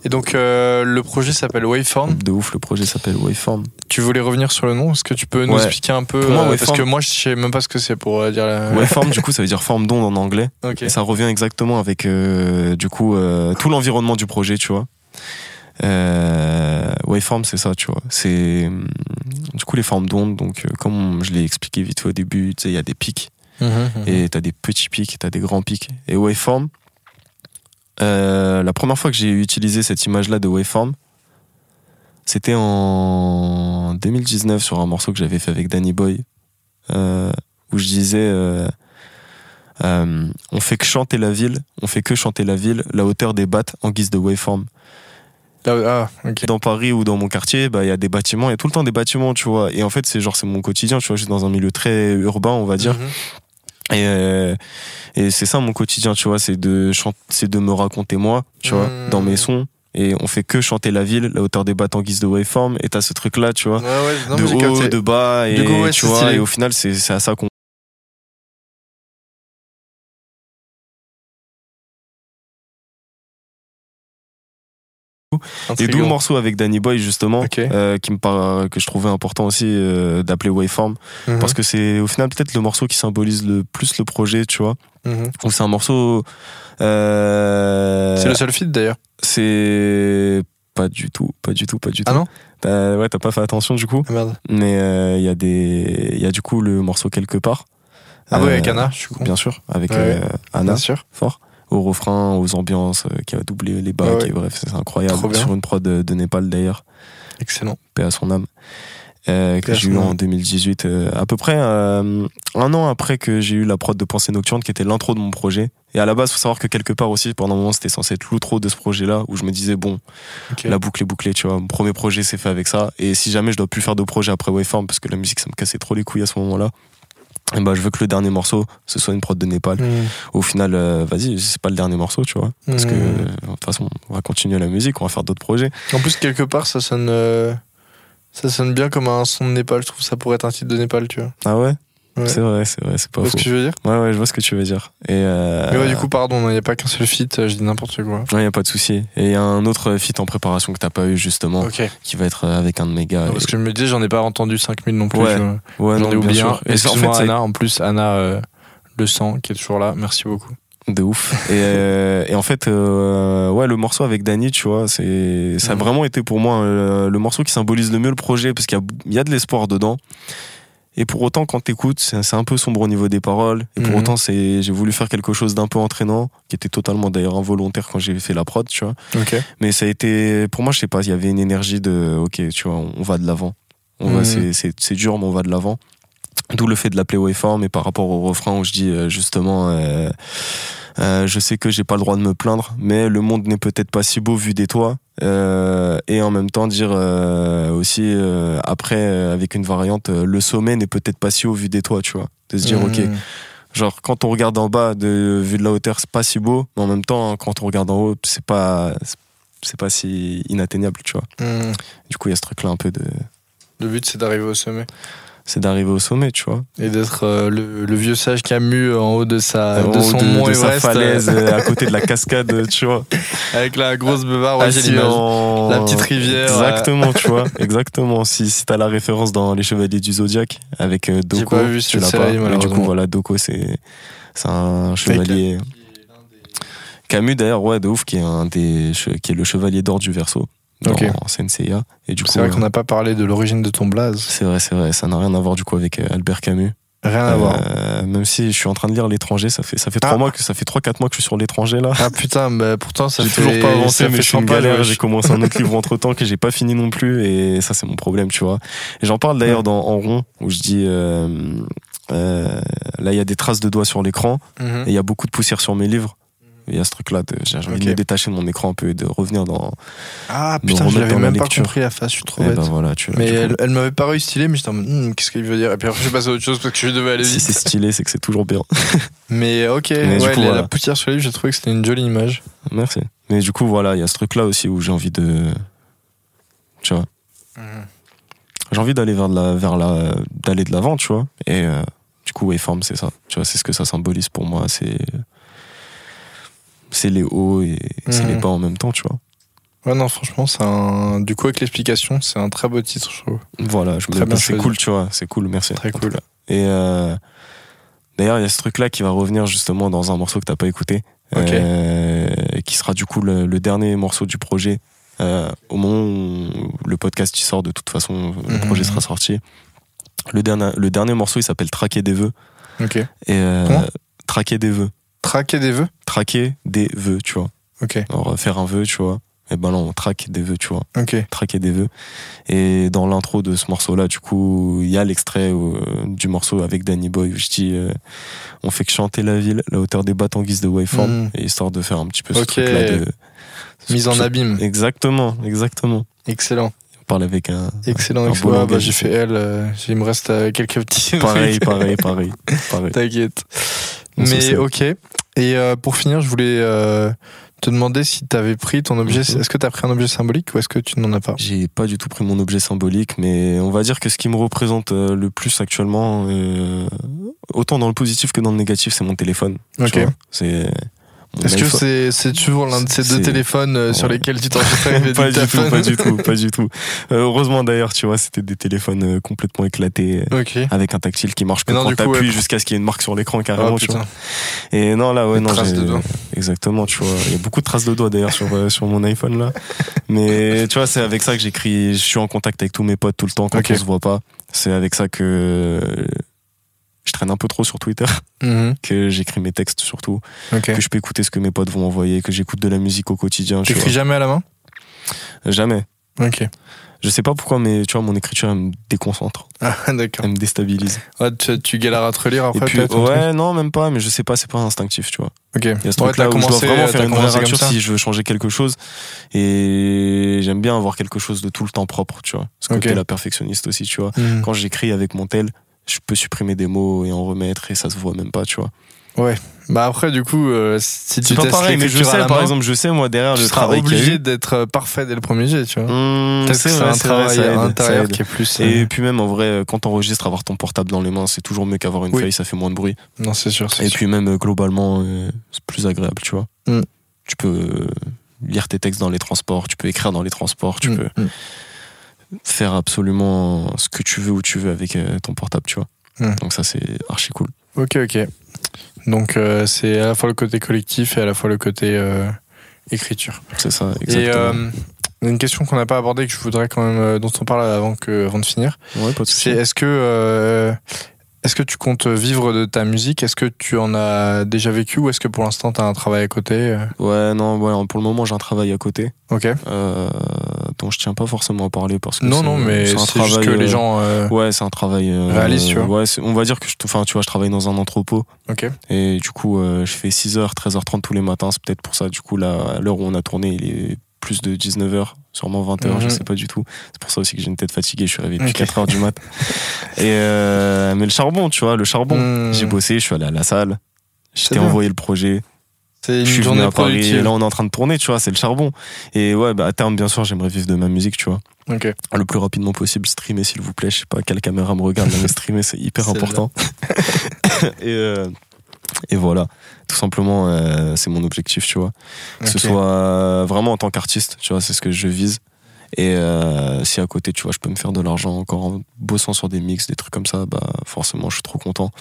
Et donc, euh, le projet s'appelle Waveform. De ouf, le projet s'appelle Waveform. Tu voulais revenir sur le nom Est-ce que tu peux nous Ouais. expliquer un peu moi, euh, Parce que moi, je sais même pas ce que c'est pour euh, dire la. Waveform, du coup, ça veut dire forme d'onde en anglais. Ok. Et ça revient exactement avec, du coup, tout l'environnement du projet, tu vois. Waveform, c'est ça, tu vois. C'est, hum, du coup, les formes d'onde. Donc, comme je l'ai expliqué vite fait au début, tu sais, il y a des pics. Mhm, mhm. Et t'as des petits pics, t'as des grands pics. Et waveform, euh, la première fois que j'ai utilisé cette image-là de waveform, c'était en 2019 sur un morceau que j'avais fait avec Danny Boy, euh, où je disais, euh, euh, on fait que chanter la ville, on fait que chanter la ville, la hauteur des battes en guise de waveform. Ah, ah. Dans Paris ou dans mon quartier, bah il y a des bâtiments, il y a tout le temps des bâtiments, tu vois. Et en fait, c'est genre c'est mon quotidien, tu vois. Je suis dans un milieu très urbain, on va dire. Mhm. Et, euh, et c'est ça mon quotidien, tu vois, c'est de chanter, c'est de me raconter moi, tu vois, Mmh. dans mes sons. Et on fait que chanter la ville, la hauteur des battes en guise de waveform. Et t'as ce truc là, tu vois, Ouais, ouais, non, de haut, capté. de bas, et Du coup, ouais, tu vois. stylé. Et au final, c'est c'est à ça qu'on Et d'où le morceau avec Danny Boy justement, euh, qui me que je trouvais important aussi euh, d'appeler Waveform, Mhm. parce que c'est au final peut-être le morceau qui symbolise le plus le projet, tu vois. Mhm. Ou c'est un morceau. euh, C'est le seul feed d'ailleurs. C'est pas du tout, pas du tout, pas du tout. Ah non T'as- Ouais, t'as pas fait attention du coup. Ah merde. Mais il y a des, il y a du coup le morceau quelque part. Ah ouais, Euh, avec Anna, je suis con. Bien sûr, avec Ouais, Anna, Bien sûr. fort. Au refrain, aux ambiances, euh, qui a doublé les bacs, ouais. et bref, c'est incroyable. Sur une prod de, de Népal d'ailleurs, Excellent. paix à son âme. Euh, que j'ai eu en 2018, euh, à peu près euh, un an après que j'ai eu la prod de Pensée Nocturne, qui était l'intro de mon projet. Et à la base, faut savoir que quelque part aussi, pendant un moment, c'était censé être l'outro de ce projet-là, où je me disais, bon, la boucle est bouclée, tu vois. Mon premier projet s'est fait avec ça. Et si jamais je dois plus faire de projet après Waveform, parce que la musique, ça me cassait trop les couilles à ce moment-là, et bah, je veux que le dernier morceau, ce soit une prod de Népal. Mhm. Au final, euh, vas-y, c'est pas le dernier morceau, tu vois. Parce que, Mhm. euh, de toute façon, on va continuer la musique, on va faire d'autres projets. En plus, quelque part, ça sonne, euh, ça sonne bien comme un son de Népal. Je trouve que ça pourrait être un titre de Népal, tu vois. Ah ouais? Ouais. C'est vrai, c'est vrai, c'est Tu pas vois ce faux. que je veux dire Ouais, ouais, je vois ce que tu veux dire. Et euh, Mais ouais, du coup, pardon, il n'y a pas qu'un seul feat, euh, je dis n'importe quoi. Ouais, y a pas de souci. Et y a un autre feat en préparation que t'as pas eu, justement, qui va être euh, avec un de mes gars. Parce que je me disais, j'en ai pas entendu 5000 non plus. Ouais. tu. Et- ouais, J'en non, ai oublié un. Et en fait, Anna. En plus, Anna euh, Le Sang, qui est toujours là. Merci beaucoup. De ouf. Et, euh, et en fait, euh, ouais, le morceau avec Danny, tu vois, c'est, ça a vraiment été pour moi le morceau qui symbolise le mieux le projet parce qu'il y il y a de l'espoir dedans. Et pour autant, quand t'écoutes, c'est, un peu sombre au niveau des paroles. Et pour Mhm. autant, c'est, j'ai voulu faire quelque chose d'un peu entraînant, qui était totalement d'ailleurs involontaire quand j'ai fait la prod, tu vois. Ok. Mais ça a été, pour moi, je sais pas, il y avait une énergie de, ok, tu vois, on va de l'avant. On va, Mhm. c'est, c'est, c'est dur, mais on va de l'avant. D'où le fait de l'appeler Waveform et par rapport au refrain où je dis euh, justement, euh, euh, je sais que j'ai pas le droit de me plaindre, mais le monde n'est peut-être pas si beau vu des toits. Euh, et en même temps dire euh, aussi euh, après avec une variante, le sommet n'est peut-être pas si haut vu des toits, tu vois. De se dire ok, Mhm. genre quand on regarde en bas de vu de la hauteur c'est pas si beau, mais en même temps quand on regarde en haut c'est pas c'est pas si inatteignable, tu vois. Mhm. Du coup il y a ce truc là un peu de Le but, c'est d'arriver au sommet. C'est d'arriver au sommet, tu vois. Et d'être euh, le, le vieux sage Camus en haut de, sa, de son de, mont de sa falaise, euh, euh, à côté de la cascade, tu vois. avec la grosse beubare. L'image. en- La petite rivière, Exactement, tu vois. Exactement. Si, si t'as la référence dans Les Chevaliers du Zodiaque avec euh, Doko, pas vu tu l'as pas. Mais du coup, voilà, Doko, c'est, un chevalier. Camus, d'ailleurs, ouais, de ouf, qui est, un des, qui est le chevalier d'or du verso dans Ok. Senseiya. Et du coup, C'est vrai euh, qu'on n'a pas parlé de l'origine de ton blaze. c'est vrai, c'est vrai. Ça n'a rien à voir, du coup, avec euh, Albert Camus. Rien à voir. Euh, même si je suis en train de lire l'étranger, ça fait, ça fait Ah. trois mois que, ça fait trois, quatre mois que je suis sur l'étranger, là. Ah putain, bah, pourtant ça J'ai fait toujours pas avancé, mais je suis une 100 pages, galère. J'ai commencé un autre livre entre temps que j'ai pas fini non plus, et ça, c'est mon problème, tu vois. Et j'en parle d'ailleurs dans En rond, où je dis, euh, euh, là, il y a des traces de doigts sur l'écran, Mhm. et il y a beaucoup de poussière sur mes livres. Il y a ce truc-là, j'ai envie Ok. de me détacher de mon écran un peu et de revenir dans. Ah putain, je l'avais même pas compris la face, je suis trop bête. ben voilà, tu Mais elle, elle m'avait paru stylée, mais j'étais en mode, Hmm, qu'est-ce qu'il veut dire? Et puis après, je suis passé à autre chose parce que je devais aller si vite. c'est stylé, c'est que c'est toujours bien. Mais ok, Mais du ouais, coup, la, voilà. la poussière sur les j'ai trouvé que c'était une jolie image. Merci. Mais du coup, voilà, il y a ce truc-là aussi où j'ai envie de. Tu vois. J'ai envie d'aller vers de la, vers la, d'aller de l'avant, tu vois. Et euh, du coup, Waveform, c'est ça. Tu vois, c'est ce que ça symbolise pour moi. C'est, c'est les hauts et c'est les bas en même temps, tu vois. Ouais, non, franchement, c'est un. Du coup, avec l'explication, c'est un très beau titre, je trouve. Voilà, je me c'est cool, tu vois. C'est cool, merci. Très cool. Et euh, d'ailleurs, il y a ce truc-là qui va revenir justement dans un morceau que t'as pas écouté. Euh, qui sera du coup le, le dernier morceau du projet. Euh, au moment où le podcast y sort, de toute façon, le Mhm. projet sera sorti. Le dernier, le dernier morceau, il s'appelle Traquer des vœux. Ok. Et Traquer des vœux. Traquer des vœux? Traquer des vœux, tu vois. Ok. Alors, euh, faire un vœu, tu vois. Et ben là, on traque des vœux, tu vois. Ok. Traquer des vœux. Et dans l'intro de ce morceau-là, du coup, il y a l'extrait euh, du morceau avec Danny Boy où je dis euh, on fait que chanter la ville, la hauteur des battes en guise de waveform, Mhm. et histoire de faire un petit peu ce truc-là de. Mise en abîme. Exactement, exactement. Excellent. On parle avec un. Excellent, Un excellent. Ah, bah, j'ai fait elle. euh, il me reste euh, quelques petits. Pareil, pareil, pareil, pareil. T'inquiète. On Mais ok. Et euh, pour finir, je voulais euh, te demander si t'avais pris ton objet. Est-ce que t'as pris un objet symbolique ou est-ce que tu n'en as pas? J'ai pas du tout pris mon objet symbolique, mais on va dire que ce qui me représente euh, le plus actuellement, euh, autant dans le positif que dans le négatif, c'est mon téléphone. tu Ok. C'est. Est-ce que c'est c'est toujours l'un de ces deux téléphones euh, sur lesquels tu les pas du tout, pas du tout, pas du tout. Euh, heureusement d'ailleurs, tu vois, c'était des téléphones euh, complètement éclatés, euh, Ok. avec un tactile qui marche que quand t'appuies ouais. jusqu'à ce qu'il y ait une marque sur l'écran carrément, Oh, tu vois. Et non, là, ouais, non, traces de doigts. Exactement, tu vois. Il y a beaucoup de traces de doigts d'ailleurs sur, euh, sur mon iPhone là. Mais tu vois, c'est avec ça que j'écris, je suis en contact avec tous mes potes tout le temps quand Ok. on se voit pas. C'est avec ça que je traîne un peu trop sur Twitter, Mhm. que j'écris mes textes surtout, que je peux écouter ce que mes potes vont envoyer, que j'écoute de la musique au quotidien. tu T'écris jamais à la main? Jamais. Ok. Je sais pas pourquoi, mais tu vois, mon écriture, elle me déconcentre. Ah, d'accord. Elle me déstabilise. Tu, tu galères à te relire après puis, ouais, non, même pas, mais je sais pas, c'est pas instinctif, tu vois. Ok. Il y a ce Ouais, truc-là où je dois vraiment faire une vraie comme ça si je veux changer quelque chose. Et j'aime bien avoir quelque chose de tout le temps propre, tu vois. Ce côté Ok. la perfectionniste aussi, tu vois. Mhm. Quand j'écris avec mon tel, je peux supprimer des mots et en remettre et ça se voit même pas, tu vois. Bah après, du coup, euh, si tu pas pareil, mais je sais, par exemple, je sais, moi, derrière tu le seras travail y a obligé d'être euh, parfait dès le premier jet, tu vois. Mmh, c'est vrai, un vrai, travail ça intérieur qui est plus. euh, Et puis même en vrai, quand t'enregistres, avoir ton portable dans les mains, c'est toujours mieux qu'avoir une Oui. feuille, ça fait moins de bruit. Non, c'est sûr. c'est Et sûr. puis même euh, globalement, euh, c'est plus agréable, tu vois. Mm. Tu peux euh, lire tes textes dans les transports, tu peux écrire dans les transports, tu Mm, peux. Faire absolument ce que tu veux où tu veux avec euh, ton portable, tu vois. Mm. Donc ça c'est archi cool. Ok, ok. Donc euh, c'est à la fois le côté collectif et à la fois le côté euh, écriture. C'est ça, Et exactement. euh, une question qu'on n'a pas abordée que je voudrais quand même dont on parle avant que avant de finir, ouais, pas de c'est est-ce que est-ce que tu comptes vivre de ta musique? Est-ce que tu en as déjà vécu ou est-ce que pour l'instant tu as un travail à côté euh? Ouais, non, ouais, pour le moment j'ai un travail à côté, Ok. euh, dont je tiens pas forcément à parler parce que Non, c'est- non, mais c'est un juste travail. que les euh, gens. euh, Ouais, c'est un travail euh, Réaliste, tu vois. Ouais, on va dire que je, tu vois, je travaille dans un entrepôt. Ok. Et du coup, euh, je fais 6h, 13h30 tous les matins. C'est peut-être pour ça, du coup, là, à l'heure où on a tourné, il est plus de 19h, sûrement 20h, je Mhm. sais pas du tout. C'est pour ça aussi que j'ai une tête fatiguée, je suis réveillé depuis Ok. 4h du mat. Et euh, mais le charbon, tu vois, le charbon. Hmm. J'ai bossé, je suis allé à la salle, je t'ai envoyé le projet. C'est une je suis venu journée à Paris, et là on est en train de tourner, tu vois, c'est le charbon. Et ouais, bah, à terme, bien sûr, j'aimerais vivre de ma musique, tu vois. Le plus rapidement possible, streamer s'il vous plaît. Je sais pas quelle caméra me regarde, mais streamer c'est hyper important. et, euh, et voilà, tout simplement, euh, c'est mon objectif, tu vois. Que ce soit euh, vraiment en tant qu'artiste, tu vois, c'est ce que je vise. Et euh, si à côté, tu vois, je peux me faire de l'argent encore en bossant sur des mix, des trucs comme ça, bah forcément, je suis trop content.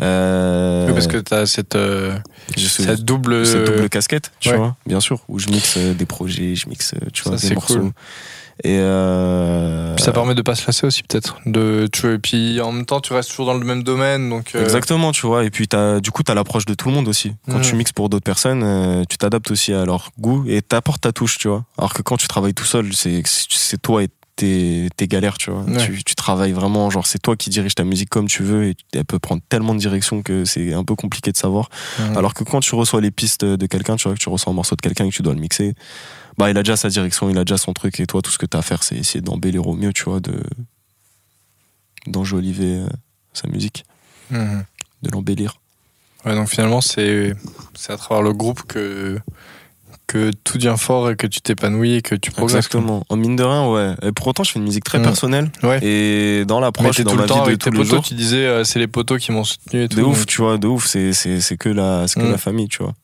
Euh, Oui, parce que t'as cette, euh, je suis- cette double. cette double casquette, tu ouais. vois, bien sûr, où je mixe des projets, je mixe, tu Ça, vois, c'est des morceaux. cool. Et euh, Puis ça permet de pas se lasser aussi peut-être. De, tu vois, et puis en même temps tu restes toujours dans le même domaine donc. euh, Exactement, tu vois. Et puis, as, du coup, tu as l'approche de tout le monde aussi. Quand tu mixes pour d'autres personnes, euh, tu t'adaptes aussi à leur goût et t'apportes ta touche, tu vois. Alors que quand tu travailles tout seul, c'est c'est toi et tes, tes galères, tu vois. Ouais. Tu, tu travailles vraiment, genre, c'est toi qui diriges ta musique comme tu veux et elle peut prendre tellement de directions que c'est un peu compliqué de savoir. Alors que quand tu reçois les pistes de quelqu'un, tu vois, que tu reçois un morceau de quelqu'un et que tu dois le mixer, bah, il a déjà sa direction, il a déjà son truc et toi, tout ce que tu as à faire, c'est essayer d'embellir au mieux, tu vois, de d'enjoliver euh, sa musique, Mhm. de l'embellir. Ouais, donc finalement, c'est c'est à travers le groupe que, que tout devient fort et que tu t'épanouis et que tu progresses. Exactement. En mine de rien, ouais. Et pour autant, je fais une musique très Mm. personnelle. Ouais. Et dans l'approche, dans tout ma le vie de avec tous tes les potos, jours. tu disais euh, c'est les potos qui m'ont soutenu et tout. De ouf, tu vois, de ouf. C'est, c'est, c'est que, la, c'est que Mm. la famille, tu vois.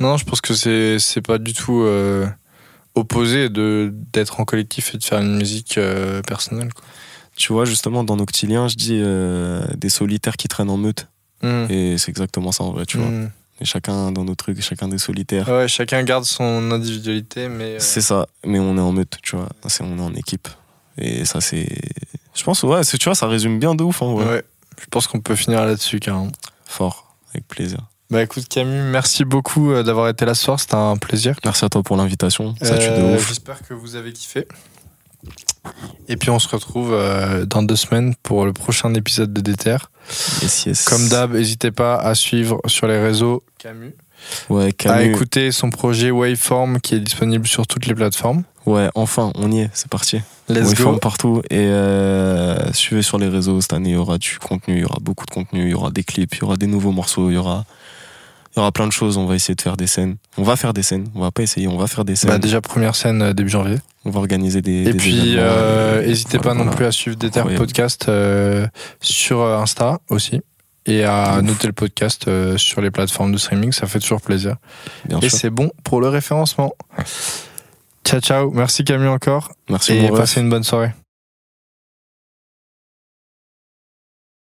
Non, je pense que c'est c'est pas du tout euh, opposé de d'être en collectif et de faire une musique euh, personnelle. Quoi. Tu vois, justement, dans Noctilien, je dis euh, des solitaires qui traînent en meute. Mhm. Et c'est exactement ça en vrai, tu vois. Et chacun dans nos trucs, chacun des solitaires. Ouais, chacun garde son individualité, mais. euh, C'est ça. Mais on est en meute, tu vois. On est en équipe. Et ça, c'est. Je pense, ouais, tu vois, ça résume bien de ouf, hein, ouais. ouais. Je pense qu'on peut finir là-dessus, carrément. Fort, avec plaisir. Bah écoute, Camille, merci beaucoup euh, d'avoir été là ce soir. C'était un plaisir. Merci à toi pour l'invitation. Ça tue de Euh, ouf. J'espère que vous avez kiffé. Et puis on se retrouve euh, dans deux semaines pour le prochain épisode de. Yes, yes. Comme d'hab, n'hésitez pas à suivre sur les réseaux Camus, Ouais, à écouter son projet Waveform qui est disponible sur toutes les plateformes. Ouais, enfin, on y est, c'est parti. Let's Waveform go. partout. Et euh, suivez sur les réseaux. Cette année, il y aura du contenu, il y aura beaucoup de contenu, il y aura des clips, il y aura des nouveaux morceaux, il y aura, il y aura plein de choses. On va essayer de faire des scènes. On va faire des scènes. On va pas essayer, on va faire des scènes. Bah, déjà première scène euh, début janvier. On va organiser des. Et des puis euh, n'hésitez voilà, pas non plus à suivre Incroyable. Podcast euh, sur euh, Insta aussi. Et à Ouf. noter le podcast euh, sur les plateformes de streaming, ça fait toujours plaisir. Bien Et c'est bon pour le référencement. Ciao ciao, merci Camille encore Merci et ref. passez une bonne soirée.